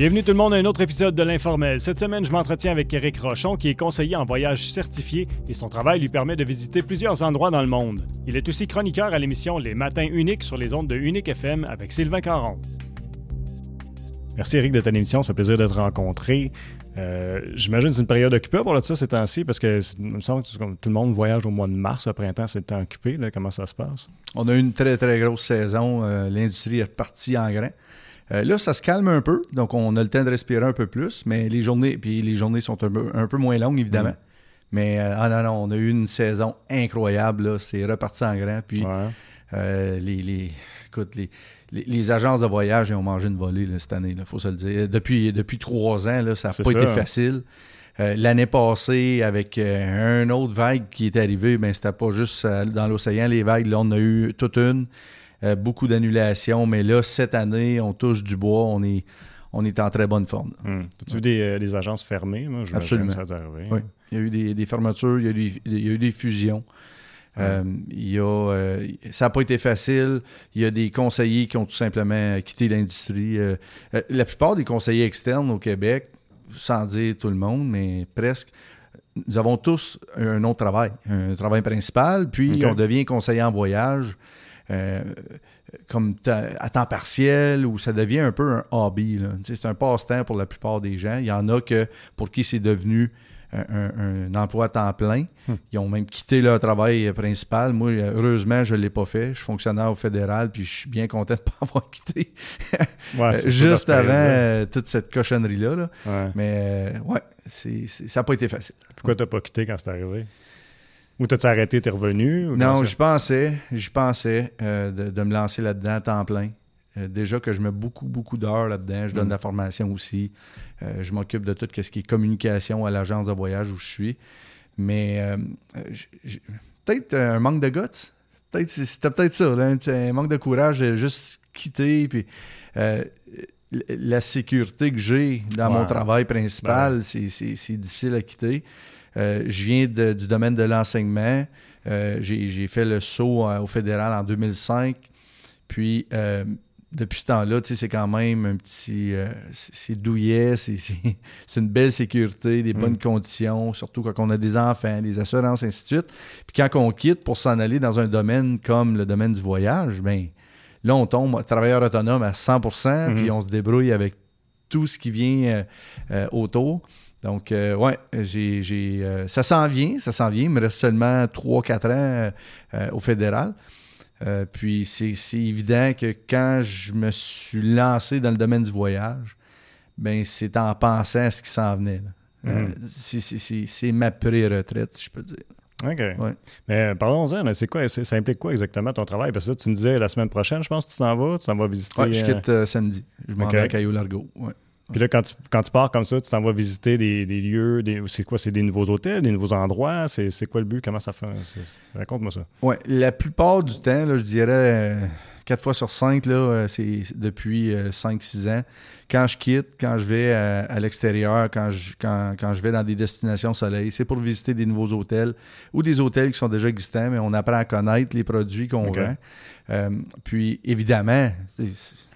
Bienvenue tout le monde à un autre épisode de l'Informel. Cette semaine, je m'entretiens avec Eric Rochon, qui est conseiller en voyage certifié et son travail lui permet de visiter plusieurs endroits dans le monde. Il est aussi chroniqueur à l'émission Les Matins Uniques sur les ondes de Unique FM avec Sylvain Caron. Merci Eric de ta émission, ça fait plaisir de te rencontrer. Euh, J'imagine que c'est une période occupée pour là, ça ces temps-ci, parce que il me semble que tout le monde voyage au mois de mars, au printemps, c'est le temps occupé. Là, comment ça se passe? On a eu une très, très grosse saison. Euh, L'industrie est partie en grain. Euh, là, ça se calme un peu, donc on a le temps de respirer un peu plus, mais les journées, puis les journées sont un peu, un peu moins longues, évidemment. Mm. Mais euh, ah non, non, on a eu une saison incroyable, c'est reparti en grand. Puis Ouais. euh, les, les, écoute, les, les, les agences de voyage ils ont mangé une volée là, cette année, il faut se le dire. Depuis, depuis trois ans, là, ça n'a pas ça, été facile. Euh, L'année passée, avec un autre vague qui est arrivé, ben, c'était pas juste dans l'océan, les vagues. Là, on a eu toute une, euh, beaucoup d'annulations. Mais là, cette année, on touche du bois, on est, on est en très bonne forme. Hmm. As-tu vu des, euh, des agences fermées? Moi, Absolument. que Ça t'est arrivé. Oui. Il y a eu des, des fermetures, il y a eu des, il y a eu des fusions. Euh, il y a, euh, ça n'a pas été facile. Il y a des conseillers qui ont tout simplement quitté l'industrie. La plupart des conseillers externes au Québec, sans dire tout le monde, mais presque, nous avons tous un autre travail, un travail principal, puis on devient conseiller en voyage. Euh, comme à temps partiel ou ça devient un peu un hobby. Tu C'est un passe-temps pour la plupart des gens. Il y en a que pour qui c'est devenu un, un- un emploi à temps plein. Hmm. Ils ont même quitté leur travail principal. Moi, heureusement, je ne l'ai pas fait. Je suis fonctionnaire au fédéral, puis je suis bien content de ne pas avoir quitté Ouais, euh, juste avant euh, toute cette cochonnerie-là. là. Ouais. Mais euh, ouais, ça n'a pas été facile. Pourquoi t'as pas quitté quand c'est arrivé? Ou t'as-tu arrêté, t'es revenu? Non, je pensais, je pensais euh, de, de me lancer là-dedans à temps plein. Euh, déjà que je mets beaucoup, beaucoup d'heures là-dedans. Je donne Mm. de la formation aussi. Euh, je m'occupe de tout ce qui est communication à l'agence de voyage où je suis. Mais peut-être un manque de guts. Peut-être, c'était peut-être ça, là, un, manque de courage de juste quitter. Puis, la sécurité que j'ai dans Ouais. mon travail principal, Ben c'est difficile à quitter. Euh, je viens de- du domaine de l'enseignement. Euh, j'ai, fait le saut euh, au fédéral en 2005. Puis, depuis ce temps-là, c'est quand même un petit. c'est, douillet, c'est, une belle sécurité, des Mm. bonnes conditions, surtout quand on a des enfants, des assurances, ainsi de suite. Puis, quand on quitte pour s'en aller dans un domaine comme le domaine du voyage, ben là, on tombe travailleur autonome à 100 Mhm. puis on se débrouille avec tout ce qui vient euh, euh, autour. Donc, euh, ouais, j'ai, j'ai, euh, ça s'en vient, ça s'en vient. Il me reste seulement 3-4 ans euh, euh, au fédéral. Puis, c'est, c'est évident que quand je me suis lancé dans le domaine du voyage, ben c'est en pensant à ce qui s'en venait. Mhm. c'est, c'est- c'est- c'est ma pré-retraite, je peux dire. OK. Ouais. Mais parlons-en, c'est quoi, c'est- ça implique quoi exactement ton travail? Parce que là, tu me disais la semaine prochaine, je pense que tu t'en vas, tu t'en vas visiter. Ouais, je quitte samedi. Je m'en Ok. vais à Caillou-Largo. Ouais. Puis là, quand tu, quand tu pars comme ça, tu t'en vas visiter des, des lieux, des, c'est quoi? C'est des nouveaux hôtels, des nouveaux endroits? C'est, c'est quoi le but? Comment ça fait? Raconte-moi ça. Ouais, la plupart du temps, là, je dirais 4 fois sur 5, là, euh, c'est depuis 5-6 ans. Quand je quitte, quand je vais à, à l'extérieur, quand je, quand, quand je vais dans des destinations soleil, c'est pour visiter des nouveaux hôtels ou des hôtels qui sont déjà existants, mais on apprend à connaître les produits qu'on vend. Euh, puis, évidemment, c'est-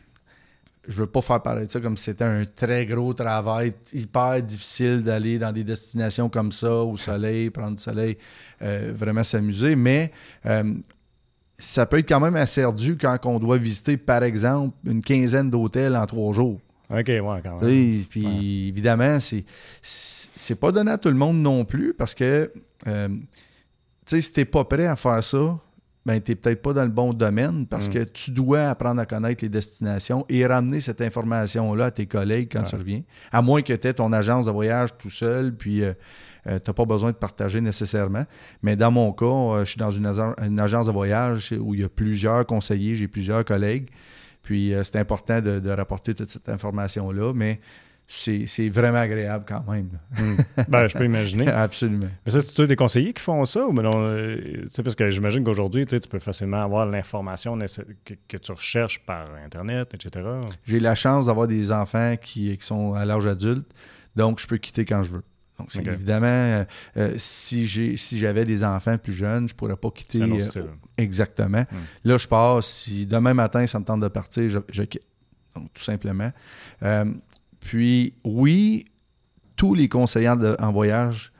je veux pas faire paraître ça comme si c'était un très gros travail hyper difficile d'aller dans des destinations comme ça, au soleil, prendre du soleil, euh, vraiment s'amuser, mais euh, ça peut être quand même assez ardu quand on doit visiter, par exemple, une quinzaine d'hôtels en trois jours. OK, ouais, quand même. Puis Ouais. évidemment, c'est c'est pas donné à tout le monde non plus parce que euh, tu sais, si t'es pas prêt à faire ça, ben t'es peut-être pas dans le bon domaine parce Mm. que tu dois apprendre à connaître les destinations et ramener cette information-là à tes collègues quand Ouais. tu reviens. À moins que tu aies ton agence de voyage tout seul, puis euh, euh, t'as pas besoin de partager nécessairement. Mais dans mon cas, euh, je suis dans une agence de voyage où il y a plusieurs conseillers, j'ai plusieurs collègues. Puis euh, c'est important de, de rapporter toute cette information-là, mais c'est c'est vraiment agréable quand même. Hmm. Ben, je peux imaginer. Absolument. Mais ça, c'est-tu des conseillers qui font ça ou ben non? euh, parce que j'imagine qu'aujourd'hui, tu peux facilement avoir l'information que, que tu recherches par Internet, etc. J'ai la chance d'avoir des enfants qui, qui sont à l'âge adulte, donc je peux quitter quand je veux. Donc, c'est Ok. évidemment, euh, euh, si j'ai si j'avais des enfants plus jeunes, je pourrais pas quitter C'est un autre euh, exactement. Hmm. Là, je pars. Si demain matin, ça me tente de partir, je, je quitte. Donc, tout simplement. Euh, puis, oui, tous les conseillers en voyage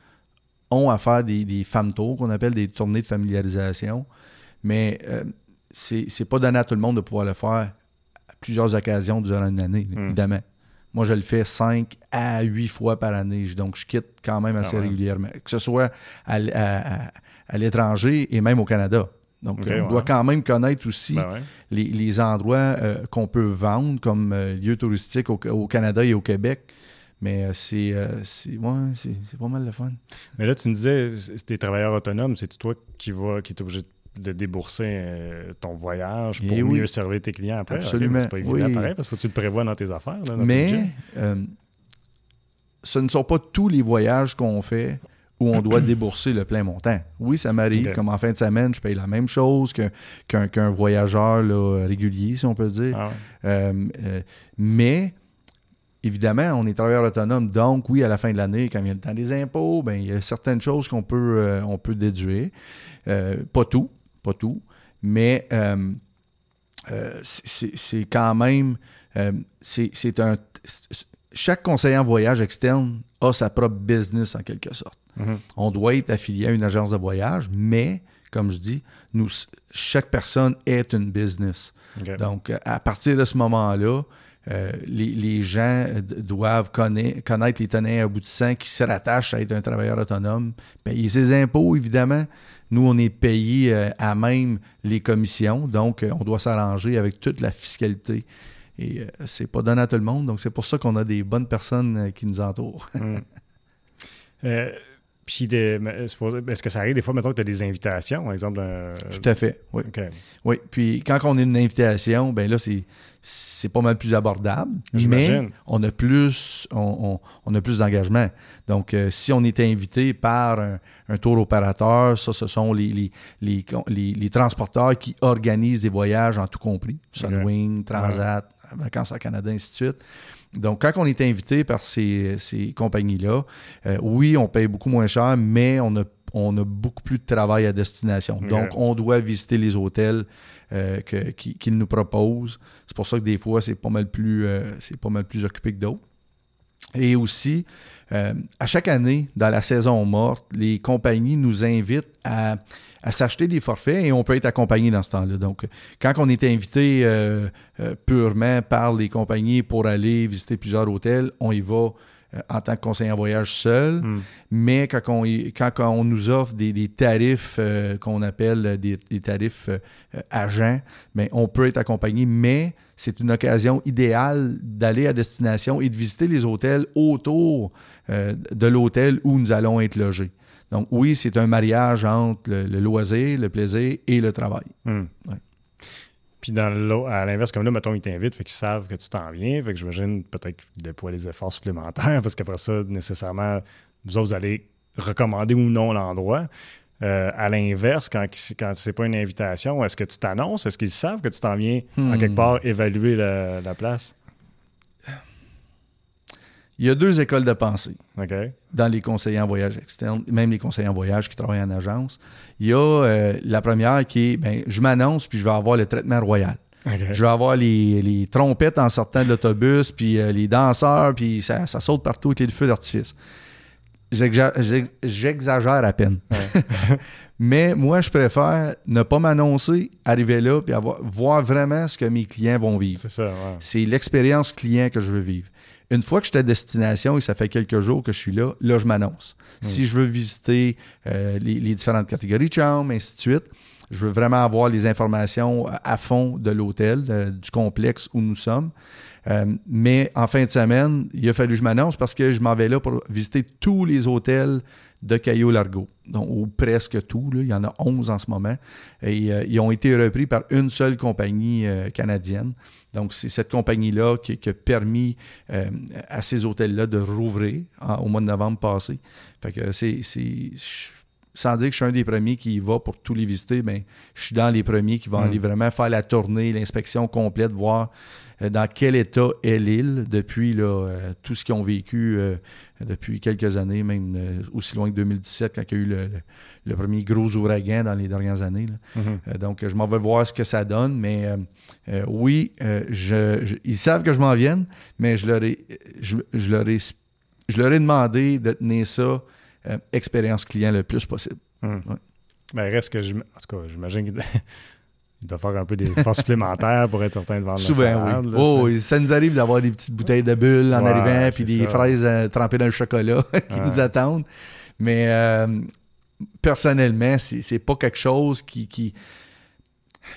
ont à faire des, des femmes tours, qu'on appelle des tournées de familiarisation. Mais euh, c'est pas donné à tout le monde de pouvoir le faire à plusieurs occasions durant une année, hmm. évidemment. Moi, je le fais cinq à huit fois par année. Donc, je quitte quand même assez ah régulièrement. Que ce soit à, l'étranger et même au Canada. Donc, on doit quand même connaître aussi ben les, endroits euh, qu'on peut vendre comme euh, lieux touristiques au, Canada et au Québec. Mais euh, c'est c'est pas mal de fun. Mais là, tu me disais, c'est travailleurs autonomes, c'est toi qui va, qui est obligé de débourser euh, ton voyage pour eh mieux servir tes clients après? Absolument. c'est pas évident pareil, parce que tu le prévois dans tes affaires. Mais euh, ce ne sont pas tous les voyages qu'on fait où on doit débourser le plein montant. Oui, ça m'arrive, comme en fin de semaine, je paye la même chose qu'un voyageur régulier, si on peut dire. Ah mais Évidemment, on est travailleur autonome, donc oui, à la fin de l'année, quand il y a le temps des impôts, ben, il y a certaines choses qu'on peut, euh, on peut déduire. Euh, pas tout, pas tout, mais euh, c'est quand même, c'est un... Chaque conseiller en voyage externe a sa propre business en quelque sorte. Mm-hmm. On doit être affilié à une agence de voyage, mais, comme je dis, nous, chaque personne est une business. Donc, à partir de ce moment-là, euh, les, gens doivent connaître, les tenants aboutissants qui se rattachent à être un travailleur autonome, payer ses impôts, évidemment. Nous, on est payé euh, à même les commissions, donc euh, on doit s'arranger avec toute la fiscalité. Et c'est pas donné à tout le monde, donc c'est pour ça qu'on a des bonnes personnes qui nous entourent. Hum. Puis, est-ce que ça arrive des fois, maintenant que tu as des invitations, par exemple? Tout à fait, oui. Oui, puis quand on a une invitation, ben là, c'est, c'est pas mal plus abordable, mais on a plus, on, a plus d'engagement. Donc, euh, si on est invité par un, tour opérateur, ça, ce sont les, les, transporteurs qui organisent des voyages en tout compris. Sunwing, Transat, Vacances à Canada, ainsi de suite. Donc, quand on est invité par ces, compagnies-là, euh, oui, on paye beaucoup moins cher, mais on a, on a beaucoup plus de travail à destination. Donc, on doit visiter les hôtels euh, qu'ils nous proposent. C'est pour ça que des fois, c'est pas mal plus, euh, c'est pas mal plus occupé que d'autres. Et aussi, à chaque année, dans la saison morte, les compagnies nous invitent à à s'acheter des forfaits et on peut être accompagné dans ce temps-là. Donc, quand on est invité euh, euh, purement par les compagnies pour aller visiter plusieurs hôtels, on y va euh, en tant que conseiller en voyage seul, hmm. mais quand on, quand, on, nous offre des, tarifs qu'on appelle des, tarifs agents, mais on peut être accompagné, mais c'est une occasion idéale d'aller à destination et de visiter les hôtels autour de l'hôtel où nous allons être logés. Donc, oui, c'est un mariage entre le, loisir, le plaisir et le travail. Hmm. Puis dans à l'inverse, comme là, mettons, ils t'invitent, fait qu'ils savent que tu t'en viens, fait que j'imagine peut-être qu'ils déploient les efforts supplémentaires, parce qu'après ça, nécessairement, vous autres, vous allez recommander ou non l'endroit. Euh, à l'inverse, quand, quand c'est pas une invitation, est-ce que tu t'annonces? Est-ce qu'ils savent que tu t'en viens en quelque hmm. part évaluer la place? Il y a deux écoles de pensée dans les conseillers en voyage externe, même les conseillers en voyage qui travaillent en agence. Il y a euh, la première qui est ben, je m'annonce puis je vais avoir le traitement royal. Je vais avoir les, trompettes en sortant de l'autobus, puis euh, les danseurs, puis ça, saute partout avec les feux d'artifice. J'exagère à peine. Mais moi, je préfère ne pas m'annoncer, arriver là, puis avoir, voir vraiment ce que mes clients vont vivre. C'est ça, C'est l'expérience client que je veux vivre. Une fois que je suis à destination et ça fait quelques jours que je suis là, là, je m'annonce. Si je veux visiter euh, les, différentes catégories de chambres, ainsi de suite, je veux vraiment avoir les informations à fond de l'hôtel, du complexe où nous sommes. Euh, mais en fin de semaine, il a fallu que je m'annonce parce que je m'en vais là pour visiter tous les hôtels de Caillou Largo, donc, ou presque tout. il y en a 11 en ce moment. Et euh, ils ont été repris par une seule compagnie canadienne. Donc, c'est cette compagnie-là qui, a permis euh, à ces hôtels-là de rouvrir au mois de novembre passé. Fait que c'est, sans dire que je suis un des premiers qui y va pour tous les visiter, mais je suis dans les premiers qui vont mm. aller vraiment faire la tournée, l'inspection complète, voir euh, dans quel état est l'île depuis là, euh, tout ce qu'ils ont vécu euh, depuis quelques années, même euh, aussi loin que 2017, quand il y a eu le, le- le premier gros ouragan dans les dernières années. là. Mhm. Euh, donc, je m'en vais voir ce que ça donne, mais euh, euh, oui, euh, je, je- ils savent que je m'en vienne, mais je leur ai, je, je leur ai, je leur ai demandé de tenir ça euh, expérience client le plus possible. Ouais. Ben, reste que je. En tout cas, j'imagine qu'il il doit faire un peu des efforts supplémentaires pour être certain de vendre la Souvent, salade, oui. là, Oh, sais. et ça nous arrive d'avoir des petites bouteilles de bulles en Ouais, arrivant, puis des ça. fraises euh, trempées dans le chocolat qui Ouais. nous attendent. Mais euh, personnellement, c'est c'est pas quelque chose qui, qui,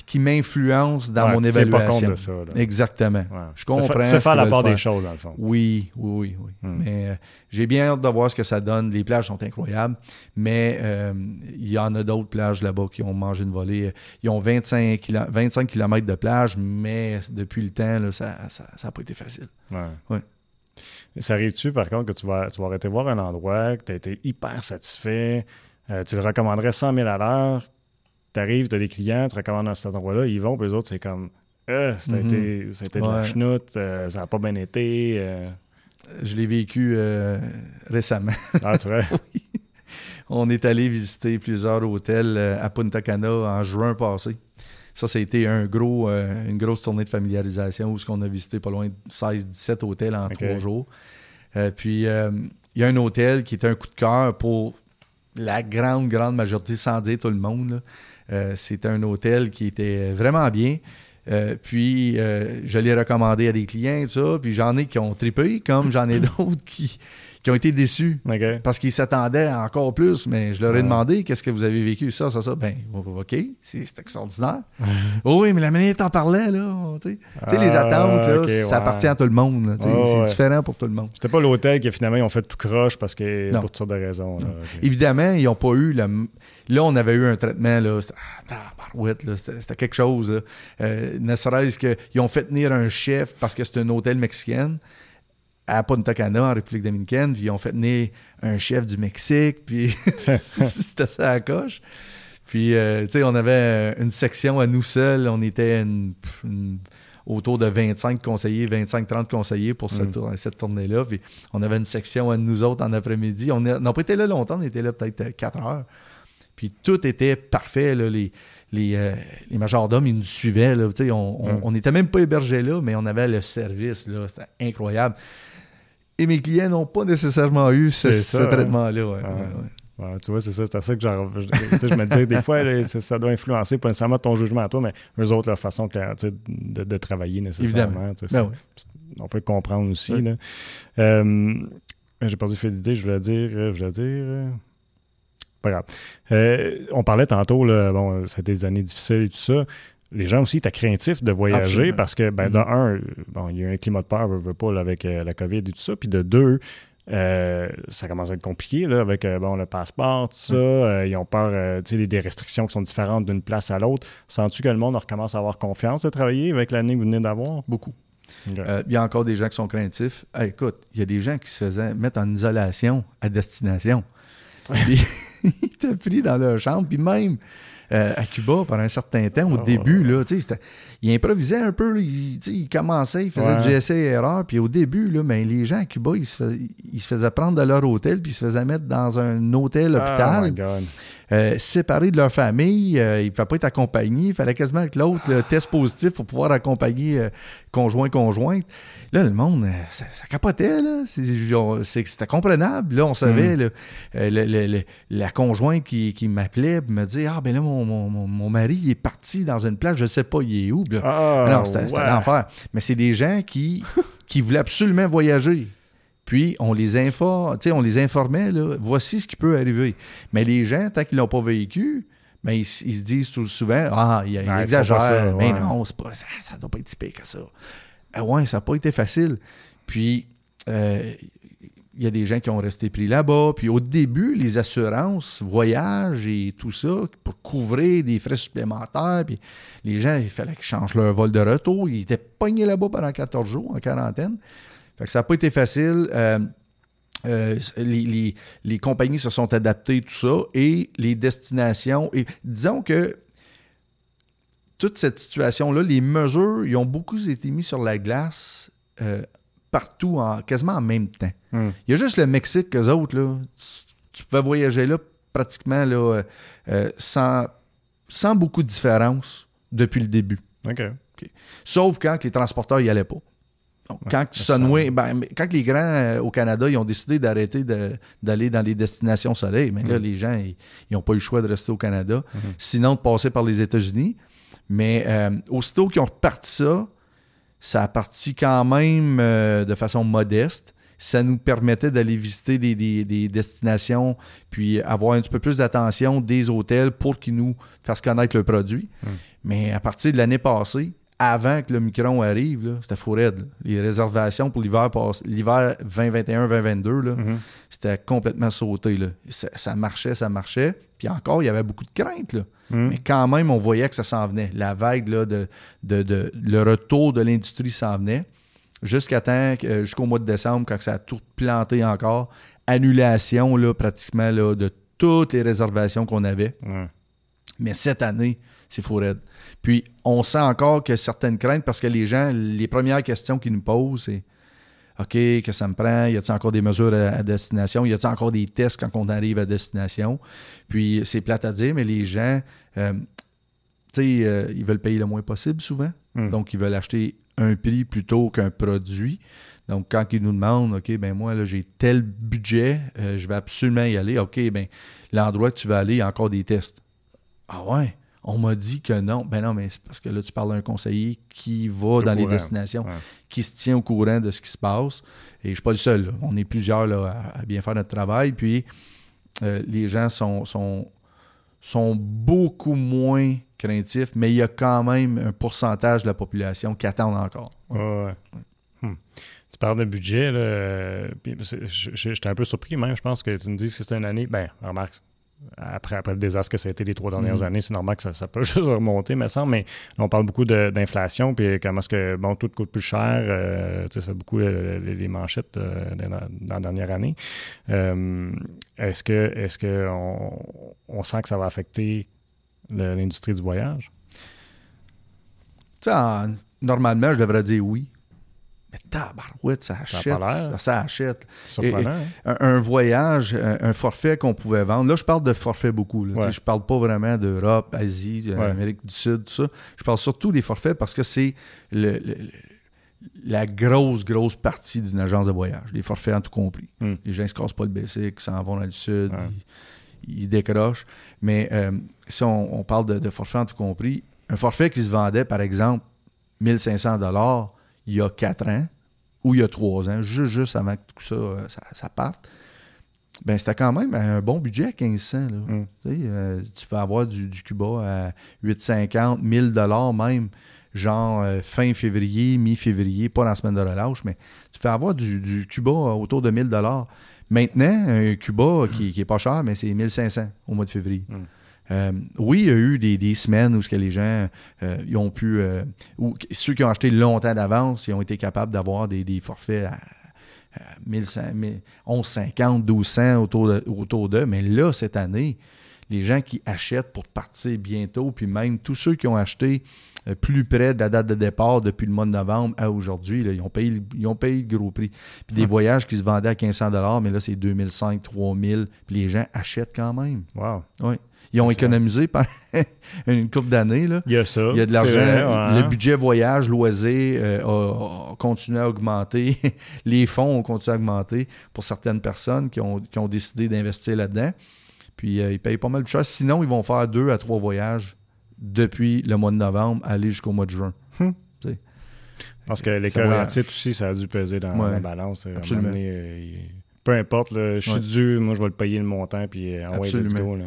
qui m'influence dans Ouais, mon pas compte évaluation. de ça. là. Exactement. Ouais. Je comprends fais- Tu ce sais faire la part des choses, dans le fond. Oui, oui, oui, oui. Hmm. Mais euh, j'ai bien hâte de voir ce que ça donne. Les plages sont incroyables, mais euh, il y en a d'autres plages là-bas qui ont mangé une volée. Ils ont 25, kilo- 25 km de plage, mais depuis le temps, là, ça n'a ça, pas été facile. Ouais. Ouais. Ça arrive-tu, par contre, que tu vas, tu vas arrêter voir un endroit, que tu as été hyper satisfait, euh, tu le recommanderais 100 000 à l'heure, tu arrives, tu as des clients, tu recommandes à cet endroit-là, ils vont, puis eux autres, c'est comme, euh, ça a été, ça a été de la chenoute, euh, ça n'a pas bien été. euh. Je l'ai vécu euh, récemment. Ah, tu vois? On est allé visiter plusieurs hôtels à Punta Cana en juin passé. Ça, ça a été un gros, une grosse tournée de familiarisation où on a visité pas loin de 16-17 hôtels en trois jours. Puis, il y a un hôtel qui était un coup de cœur pour la grande, grande majorité, sans dire tout le monde. là. Euh, C'était un hôtel qui était vraiment bien. Euh, puis, euh, je l'ai recommandé à des clients, tout ça. Puis, j'en ai qui ont trippé, comme j'en ai d'autres qui, qui ont été déçus parce qu'ils s'attendaient encore plus, mais je leur ai demandé qu'est-ce que vous avez vécu, ça, ça, ça? Ben, OK, c'est extraordinaire. oh oui, mais la manière dont t'en parlais, là, tu sais. Les Ah, attentes, là, ça appartient à tout le monde. c'est différent pour tout le monde. C'était pas l'hôtel qui finalement ils ont fait tout croche parce que Non. pour toutes sortes de raisons. là. Évidemment, ils n'ont pas eu le. Là, on avait eu un traitement, là. C'était ah, quelque chose. Euh, ne serait-ce qu'ils ont fait tenir un chef parce que c'est un hôtel mexicain à Punta Cana, en République dominicaine, puis ils ont fait venir un chef du Mexique, puis c'était ça à la coche. Puis, euh, tu sais, on avait une section à nous seuls, on était une- une- autour de 25 conseillers, 25-30 conseillers pour cette, Mm. tour- cette tournée-là, puis on avait une section à nous autres en après-midi. On n'a pas été là longtemps, on était là peut-être 4 heures. Puis tout était parfait, là, les, les, euh, les majordomes, ils nous suivaient. Là, Tu sais, on Mm. on n'était même pas hébergés là, mais on avait le service. C'était incroyable. Et mes clients n'ont pas nécessairement eu ce, traitement-là. ouais, Ah. ouais, ouais. Ouais, tu vois, c'est ça, c'est à ça que je, je me disais, des fois, là, ça, ça doit influencer pas nécessairement ton jugement à toi, mais eux autres, leur façon de, de travailler nécessairement. Ben On peut comprendre aussi. Oui. Euh, J'ai perdu le fil d'idée, je voulais dire. euh, Je voulais dire. euh, Pas grave. Euh, on parlait tantôt, là, bon, c'était des années difficiles et tout ça. Les gens aussi étaient craintifs de voyager Absolument. parce que, ben, de Mhm. un, bon, il y a eu un climat de peur, veut, veut pas, là, avec euh, la COVID et tout ça. Puis de deux, euh, ça commence à être compliqué là, avec euh, bon, le passeport, tout ça. Euh, ils ont peur tu sais, des- des restrictions qui sont différentes d'une place à l'autre. Sens-tu que le monde recommence à avoir confiance de travailler avec l'année que vous venez d'avoir? Beaucoup. Il y a encore des gens qui sont craintifs. Hey, écoute, il y a des gens qui se faisaient mettre en isolation à destination. Puis, ils étaient pris dans leur chambre. Puis même euh, à Cuba, pendant un certain temps, au Ah, début, là, tu sais, c'était- ils improvisaient un peu. là, commençaient, ils faisaient Ouais. du essai et erreur. Puis au début, là, ben, les gens à Cuba, ils se, faisaient, ils se faisaient prendre de leur hôtel puis ils se faisaient mettre dans un hôtel Oh hôpital. my God. Euh, séparés de leur famille. euh, ils ne pouvaient pas être accompagnés. Il fallait quasiment que l'autre le test positif pour pouvoir accompagner euh, conjoint, conjointe. Là, le monde, ça, ça capotait. Là. C'était comprenable. Là, on savait, là, euh, le- le- le- la conjointe qui, qui m'appelait me dit Ah, ben là, mon, mon- mon- mari il est parti dans une place, je ne sais pas, il est où. Là, Ah, non, c'était c'était ouais. l'enfer. Mais c'est des gens qui, qui voulaient absolument voyager. Puis on les informe, on les informait, là, voici ce qui peut arriver. Mais les gens, tant qu'ils l'ont pas vécu, ben, ils, se disent tout souvent Ah, il, font exagère. mais ouais. non, c'est pas, ça ne doit pas être si pire que ça. Ah ouais, ça n'a pas été facile. Puis euh, il y a des gens qui ont resté pris là-bas. Puis au début, les assurances, voyages et tout ça, pour couvrir des frais supplémentaires, puis les gens, il fallait qu'ils changent leur vol de retour. Ils étaient pognés là-bas pendant 14 jours en quarantaine. Fait que ça n'a pas été facile. Euh, euh, les, les- les compagnies se sont adaptées, tout ça, et les destinations. Et disons que toute cette situation-là, les mesures, ils ont beaucoup été mis sur la glace euh, partout, en, quasiment en même temps. Hmm. Il y a juste le Mexique, qu'eux autres, là, tu, tu pouvais voyager là pratiquement là, euh, sans, sans beaucoup de différence depuis le début. OK. Sauf quand les transporteurs n'y allaient pas. Donc, quand, ça, Sunway- ben, quand les grands euh, au Canada ils ont décidé d'arrêter d'aller dans les destinations soleil, mais là, Mm. les gens, ils n'ont pas eu le choix de rester au Canada, Mhm. sinon de passer par les États-Unis. Mais euh, aussitôt qu'ils ont reparti ça, ça a parti quand même euh, de façon modeste. Ça nous permettait d'aller visiter des, des- des destinations, puis avoir un petit peu plus d'attention des hôtels pour qu'ils nous fassent connaître le produit. Mm. Mais à partir de l'année passée, avant que le Micron arrive, c'était fou raide, là. Les réservations pour l'hiver l'hiver 2021-2022, là, Mhm. c'était complètement sauté. Là. Ça, ça marchait, ça marchait. Puis encore, il y avait beaucoup de craintes. Là. Hmm. Mais quand même, on voyait que ça s'en venait. La vague, là, de, de- de- le retour de l'industrie s'en venait. Jusqu'à temps, euh, jusqu'au mois de décembre, quand ça a tout planté encore. Annulation, là, pratiquement, là, de toutes les réservations qu'on avait. Mais cette année, c'est fou raide. Puis, on sent encore que certaines craintes, parce que les gens, les premières questions qu'ils nous posent, c'est OK, qu'est-ce que ça me prend? Y a-t-il encore des mesures à, à destination? Y a-t-il encore des tests quand on arrive à destination? Puis, c'est plate à dire, mais les gens, euh, tu sais, euh, ils veulent payer le moins possible souvent. Hmm. Donc, ils veulent acheter un prix plutôt qu'un produit. Donc, quand ils nous demandent, OK, ben moi, là, j'ai tel budget, euh, je vais absolument y aller. OK, ben l'endroit que tu vas aller, il y a encore des tests. Ah ouais? On m'a dit que non. Ben non, mais c'est parce que là, tu parles d'un conseiller qui va dans les destinations, Ouais. qui se tient au courant de ce qui se passe. Et je ne suis pas le seul. là. On est plusieurs là, à, bien faire notre travail. Puis, euh, les gens sont, sont, sont beaucoup moins craintifs, mais il y a quand même un pourcentage de la population qui attend encore. Ouais, ouais. Hmm. Tu parles de budget, là. euh, c'est- J'étais un peu surpris même. Je pense que tu me dis que c'était une année. Ben, remarque, après, après le désastre que ça a été les trois dernières Mhm. années, c'est normal que ça, ça peut juste remonter, me semble. Mais là, on parle beaucoup d'inflation, puis comment est-ce que, bon, tout coûte plus cher. euh, ça fait beaucoup euh, les, manchettes euh, dans, la- dans la dernière année. Est-ce que, est-ce que on, on sent que ça va affecter l'industrie du voyage? Normalement, je devrais dire oui. Mais tabarouette, ça achète. Ça, ça achète. Surprenant. hein? un, un voyage, un, un forfait qu'on pouvait vendre. Là, je parle de forfait beaucoup. Là. Ouais. Je parle pas vraiment d'Europe, Asie, euh, Ouais. Amérique du Sud, tout ça. Je parle surtout des forfaits parce que c'est le- le- le- la grosse, grosse partie d'une agence de voyage. Les forfaits en tout compris. Hmm. Les gens ne se cassent pas le basic, ils s'en vont dans le Sud, Ouais. ils, ils décrochent. Mais euh, si on, on parle de, de forfait en tout compris, un forfait qui se vendait, par exemple, 1500 dollars il y a 4 ans ou il y a 3 ans, juste, juste avant que tout ça, euh, ça, ça parte, ben c'était quand même un bon budget à 1500. Là. Mm. Euh, tu peux avoir du, du Cuba à 850, 1000 dollars même, genre euh, fin février, mi-février, pas dans la semaine de relâche, mais tu peux avoir du, du Cuba autour de 1000 dollars. Maintenant, un Cuba qui, qui est pas cher, mais c'est 1500 au mois de février. Mm. Euh, oui, il y a eu des, semaines où ce que les gens euh, ont pu, euh, ceux qui ont acheté longtemps d'avance, ils ont été capables d'avoir des, forfaits à, à 1100, 1150, 1200 autour autour d'eux. Mais là, cette année, les gens qui achètent pour partir bientôt, puis même tous ceux qui ont acheté plus près de la date de départ depuis le mois de novembre à aujourd'hui, ils, ont payé, le- ils ont payé le gros prix. Puis des Ouais. voyages qui se vendaient à 1500 mais là, c'est 2005, 3000, puis les gens achètent quand même. Wow. Ils ont économisé pendant une couple d'années. Il y a ça. Il y a de l'argent. ouais. Le budget voyage, loisir euh, a, a continué à augmenter. Les fonds ont continué à augmenter pour certaines personnes qui ont, qui ont décidé d'investir là-dedans. Puis euh, ils payent pas mal de choses. Sinon, ils vont faire deux à trois voyages depuis le mois de novembre, aller jusqu'au mois de juin. Parce que les titres aussi, ça a dû peser dans Ouais, la balance. Absolument. donné, euh, il- peu importe, là, je suis Ouais. dû, moi je vais le payer le montant, puis euh, ah ouais, Absolument. go, là.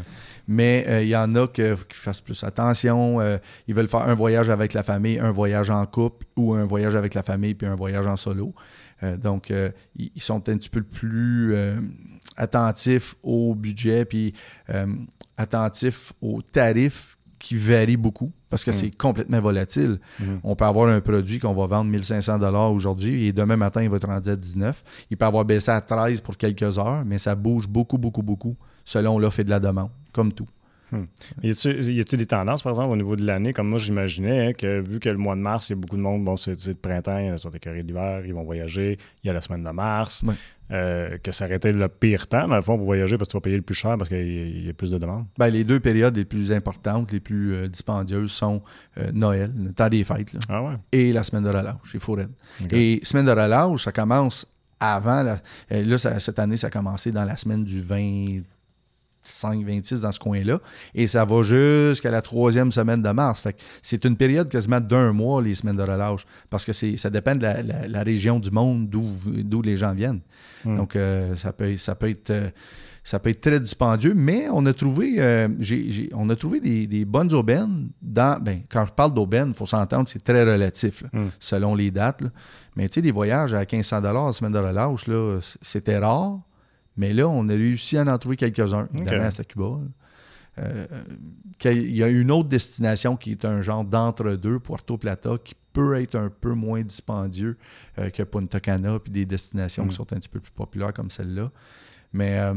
Mais euh, il y en a que- qui fassent plus attention. euh, ils veulent faire un voyage avec la famille, un voyage en couple ou un voyage avec la famille puis un voyage en solo. Euh, donc, euh, ils sont un petit peu plus euh, attentifs au budget puis euh, attentifs aux tarifs qui varient beaucoup parce que Mm. c'est complètement volatile. Mhm. On peut avoir un produit qu'on va vendre 1500 dollars aujourd'hui et demain matin, il va être rendu à 19. Il peut avoir baissé à 13 pour quelques heures, mais ça bouge beaucoup, beaucoup, beaucoup selon l'offre et de la demande, comme tout. Hmm. Y a-t-il des tendances, par exemple, au niveau de l'année? Comme moi, j'imaginais hein, que vu que le mois de mars, il y a beaucoup de monde, bon, c'est le printemps, ils sont écœurés d'hiver, ils vont voyager, il y a la semaine de mars, euh, que ça aurait été le pire temps, dans le fond, pour voyager parce que tu vas payer le plus cher parce qu'il y, a plus de demandes? Ben, les deux périodes les plus importantes, les plus euh, dispendieuses sont euh, Noël, le temps des fêtes, ah ouais? et la semaine de relâche, chez Fourette. Et semaine de relâche, ça commence avant, la, là, cette année, ça a commencé dans la semaine du 20 5, 26 dans ce coin-là. Et ça va jusqu'à la troisième semaine de mars. Fait c'est une période quasiment d'un mois, les semaines de relâche, parce que ça dépend de la, région du monde d'où les gens viennent. Hmm. Donc, euh, ça, peut, ça, peut être, euh, ça peut être très dispendieux, mais on a trouvé, euh, on a trouvé des, bonnes aubaines dans. Ben, quand je parle d'aubaines, il faut s'entendre, c'est très relatif, hmm. selon les dates. Mais tu sais, des voyages à 1500 la semaine de relâche, c'était rare. Mais là, on a réussi à en trouver quelques-uns. Évidemment, c'est à Cuba. Euh, il y a une autre destination qui est un genre d'entre-deux, Puerto Plata, qui peut être un peu moins dispendieux euh, que Punta Cana, puis des destinations qui mm. sont un petit peu plus populaires comme celle-là. Mais, euh,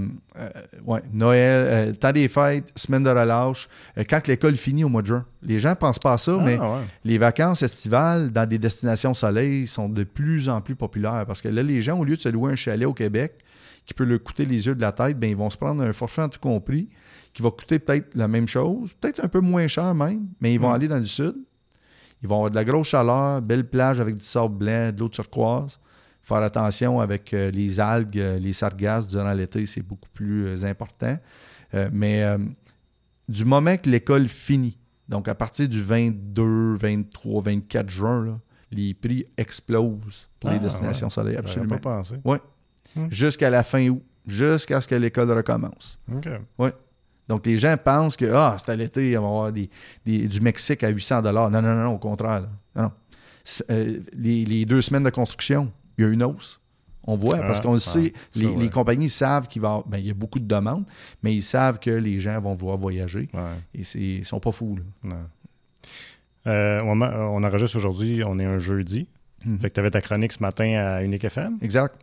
ouais, Noël, temps des fêtes, semaine de relâche, quand l'école finit au mois de juin. Les gens ne pensent pas à ça, ah, mais les vacances estivales dans des destinations soleil sont de plus en plus populaires parce que là, les gens, au lieu de se louer un chalet au Québec, qui peut leur coûter les yeux de la tête, bien, ils vont se prendre un forfait en tout compris qui va coûter peut-être la même chose, peut-être un peu moins cher même, mais ils vont aller dans le sud. Ils vont avoir de la grosse chaleur, belle plage avec du sable blanc, de l'eau turquoise. Faire attention avec euh, les algues, euh, les sargasses durant l'été, c'est beaucoup plus euh, important. mais du moment que l'école finit, donc à partir du 22, 23, 24 juin, les prix explosent pour les ah, destinations soleil, absolument. Pas pensé. Oui. Hmm. jusqu'à la fin août, jusqu'à ce que l'école recommence. Oui. Donc, les gens pensent que, ah, c'est à l'été, on va avoir des, du Mexique à 800 Non, non, non, non, au contraire. Non. Euh, les, deux semaines de construction, il y a une hausse. On voit, parce qu'on le ah, sait, les, compagnies savent qu'il va ben, il y a beaucoup de demandes, mais ils savent que les gens vont vouloir voyager. Et ils ne sont pas fous. Euh, on, on enregistre aujourd'hui, on est un jeudi. Mhm. Fait que tu avais ta chronique ce matin à Unique FM. Exact.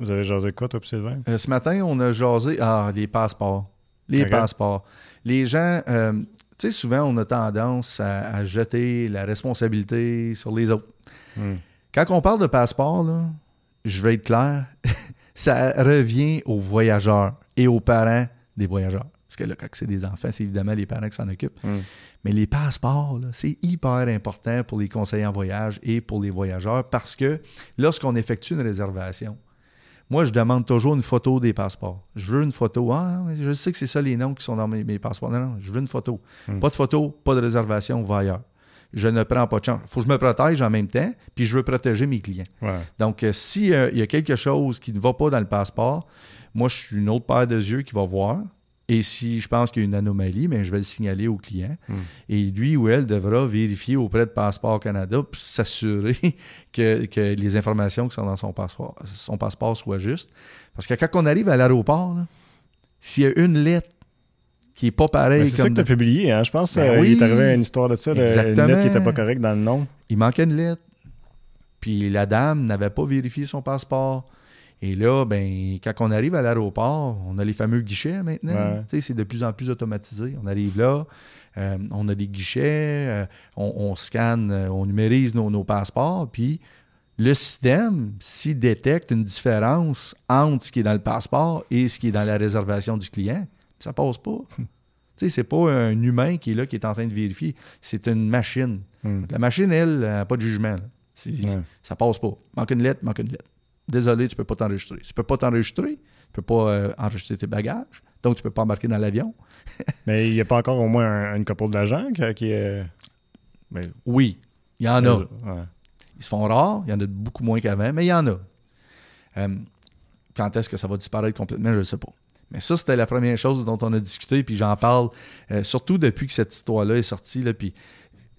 Vous avez jasé quoi, toi, Sylvain? Euh, ce matin, on a jasé. Ah, les passeports. Les passeports. Les gens, euh, tu sais, souvent, on a tendance à, jeter la responsabilité sur les autres. Hmm. Quand on parle de passeport, là, je vais être clair, ça revient aux voyageurs et aux parents des voyageurs. Parce que là, quand c'est des enfants, c'est évidemment les parents qui s'en occupent. Hmm. Mais les passeports, c'est hyper important pour les conseillers en voyage et pour les voyageurs parce que lorsqu'on effectue une réservation, moi, je demande toujours une photo des passeports. Je veux une photo. Ah, je sais que c'est ça les noms qui sont dans mes, passeports. Non, non, je veux une photo. Hmm. Pas de photo, pas de réservation, va ailleurs. Je ne prends pas de chance. Il faut que je me protège en même temps, puis je veux protéger mes clients. Donc, euh, s'il y a quelque chose qui ne va pas dans le passeport, moi, je suis une autre paire de yeux qui va voir. Et si je pense qu'il y a une anomalie, mais ben, je vais le signaler au client. Hmm. Et lui ou elle devra vérifier auprès de Passeport Canada pour s'assurer que, les informations qui sont dans son passeport, son passeport soient justes. Parce que quand on arrive à l'aéroport, s'il y a une lettre qui n'est pas pareille. C'est ça que tu as publié, hein? je pense. Ben euh, il est arrivé une histoire de ça, une lettre qui n'était pas correcte dans le nom. Il manquait une lettre. Puis la dame n'avait pas vérifié son passeport. Et là, ben, quand on arrive à l'aéroport, on a les fameux guichets maintenant. C'est de plus en plus automatisé. On arrive là, euh, on a des guichets, euh, on, scanne, euh, on numérise nos, passeports, puis le système, s'il détecte une différence entre ce qui est dans le passeport et ce qui est dans la réservation du client, ça passe pas. Ce hmm. c'est pas un humain qui est là, qui est en train de vérifier. C'est une machine. Hmm. La machine, elle, n'a pas de jugement. Ça passe pas. Manque une lettre, manque une lettre désolé, tu ne peux pas t'enregistrer. Tu ne peux pas t'enregistrer, tu ne peux pas euh, enregistrer tes bagages, donc tu ne peux pas embarquer dans l'avion. mais il n'y a pas encore au moins une couple d'agents qui, est. Oui, il y en a. Ils se font rares, il y en a beaucoup moins qu'avant, mais il y en a. Euh, quand est-ce que ça va disparaître complètement, je ne sais pas. Mais ça, c'était la première chose dont on a discuté, puis j'en parle euh, surtout depuis que cette histoire-là est sortie, là, puis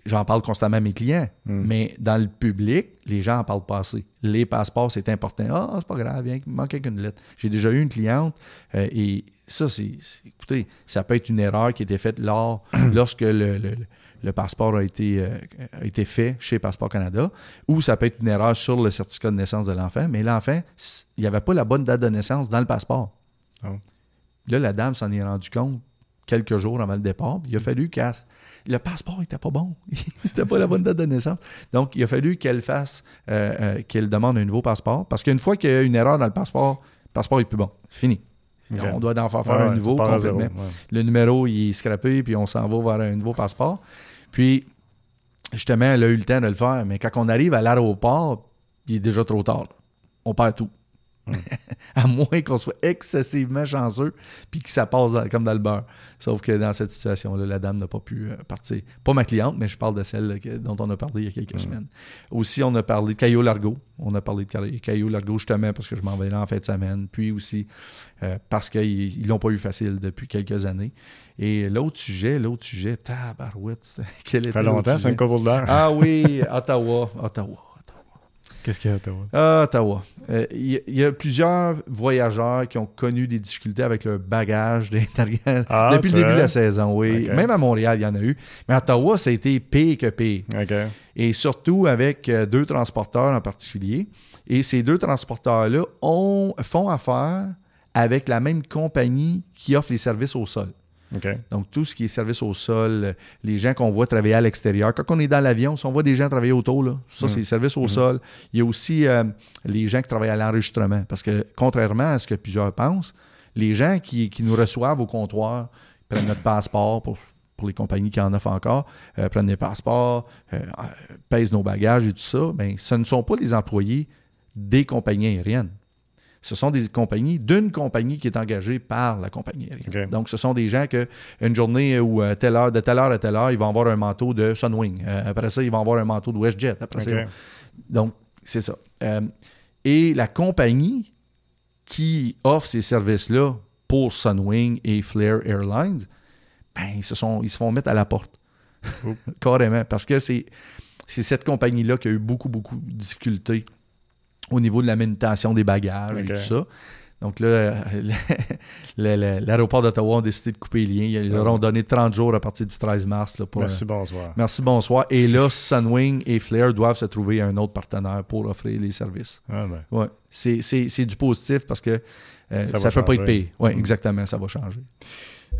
j'en parle constamment à mes clients, hmm. mais dans le public, les gens en parlent pas assez. Les passeports, c'est important. Ah, c'est pas grave, il manque une lettre. J'ai déjà eu une cliente euh, et ça, c'est. Écoutez, ça peut être une erreur qui a été faite lors, lorsque le, passeport a été, euh, a été fait chez Passeport Canada, ou ça peut être une erreur sur le certificat de naissance de l'enfant, mais l'enfant, il n'y avait pas la bonne date de naissance dans le passeport. Ah. Là, la dame s'en est rendue compte quelques jours avant le départ. Il a fallu qu'elle. Le passeport n'était pas bon. C'était pas la bonne date de naissance. Donc, il a fallu qu'elle fasse, euh, euh, qu'elle demande un nouveau passeport. Parce qu'une fois qu'il y a une erreur dans le passeport, le passeport n'est plus bon. C'est fini. On doit en faire, faire Ouais, un nouveau zéro, ouais. Le numéro, il est scrappé, puis on s'en va vers un nouveau passeport. Puis, justement, elle a eu le temps de le faire. Mais quand on arrive à l'aéroport, il est déjà trop tard. On perd tout. à moins qu'on soit excessivement chanceux, puis que ça passe dans- comme dans le beurre. Sauf que dans cette situation-là, la dame n'a pas pu euh, partir. Pas ma cliente, mais je parle de celle que- dont on a parlé il y a quelques semaines. Aussi, on a parlé de Caillou Largo. On a parlé de Caillou- Largo justement parce que je m'en vais là en fin de semaine. Puis aussi euh, parce qu'ils ils l'ont pas eu facile depuis quelques années. Et l'autre sujet, l'autre sujet, tabarouette. Quel Ça fait longtemps, c'est une couple d'heures. Ah oui, Ottawa, Ottawa. Qu'est-ce qu'il y a à Ottawa? Ah, Ottawa. Euh, Il y, il y a plusieurs voyageurs qui ont connu des difficultés avec leur bagage d'intérieur Ah, depuis le début de la saison, oui. Même à Montréal, il y en a eu. Mais à Ottawa, ça a été pire que pire. Et surtout avec euh, deux transporteurs en particulier. Et ces deux transporteurs-là ont- font affaire avec la même compagnie qui offre les services au sol. Donc, tout ce qui est service au sol, les gens qu'on voit travailler à l'extérieur. Quand on est dans l'avion, si on voit des gens travailler autour, là, ça, Mm. c'est service au sol. Il y a aussi euh, les gens qui travaillent à l'enregistrement. Parce que, contrairement à ce que plusieurs pensent, les gens qui, qui nous reçoivent au comptoir prennent notre passeport pour, pour les compagnies qui en offrent encore, euh, prennent les passeports, euh, pèsent nos bagages et tout ça. Bien, ce ne sont pas les employés des compagnies aériennes. Ce sont des compagnies, d'une compagnie qui est engagée par la compagnie aérienne. OK. Donc, ce sont des gens que une journée où euh, telle heure, de telle heure à telle heure, ils vont avoir un manteau de Sunwing. Euh, après ça, ils vont avoir un manteau de WestJet. Après ça, donc, c'est ça. Euh, et la compagnie qui offre ces services-là pour Sunwing et Flair Airlines, ben, ils se, sont, ils se font mettre à la porte. Oups. Carrément. Parce que c'est cette compagnie-là qui a eu beaucoup, beaucoup de difficultés au niveau de la manutention des bagages et tout ça. Donc là, l'aéroport d'Ottawa a décidé de couper les liens. Ils leur ont donné 30 jours à partir du 13 mars. là, pour, Merci, euh, bonsoir. merci, bonsoir. Et là, Sunwing et Flair doivent se trouver un autre partenaire pour offrir les services. Ah, ben. Ouais. C'est, c'est- c'est du positif parce que euh, Ça peut pas être payé. Oui, Mm. exactement, ça va changer.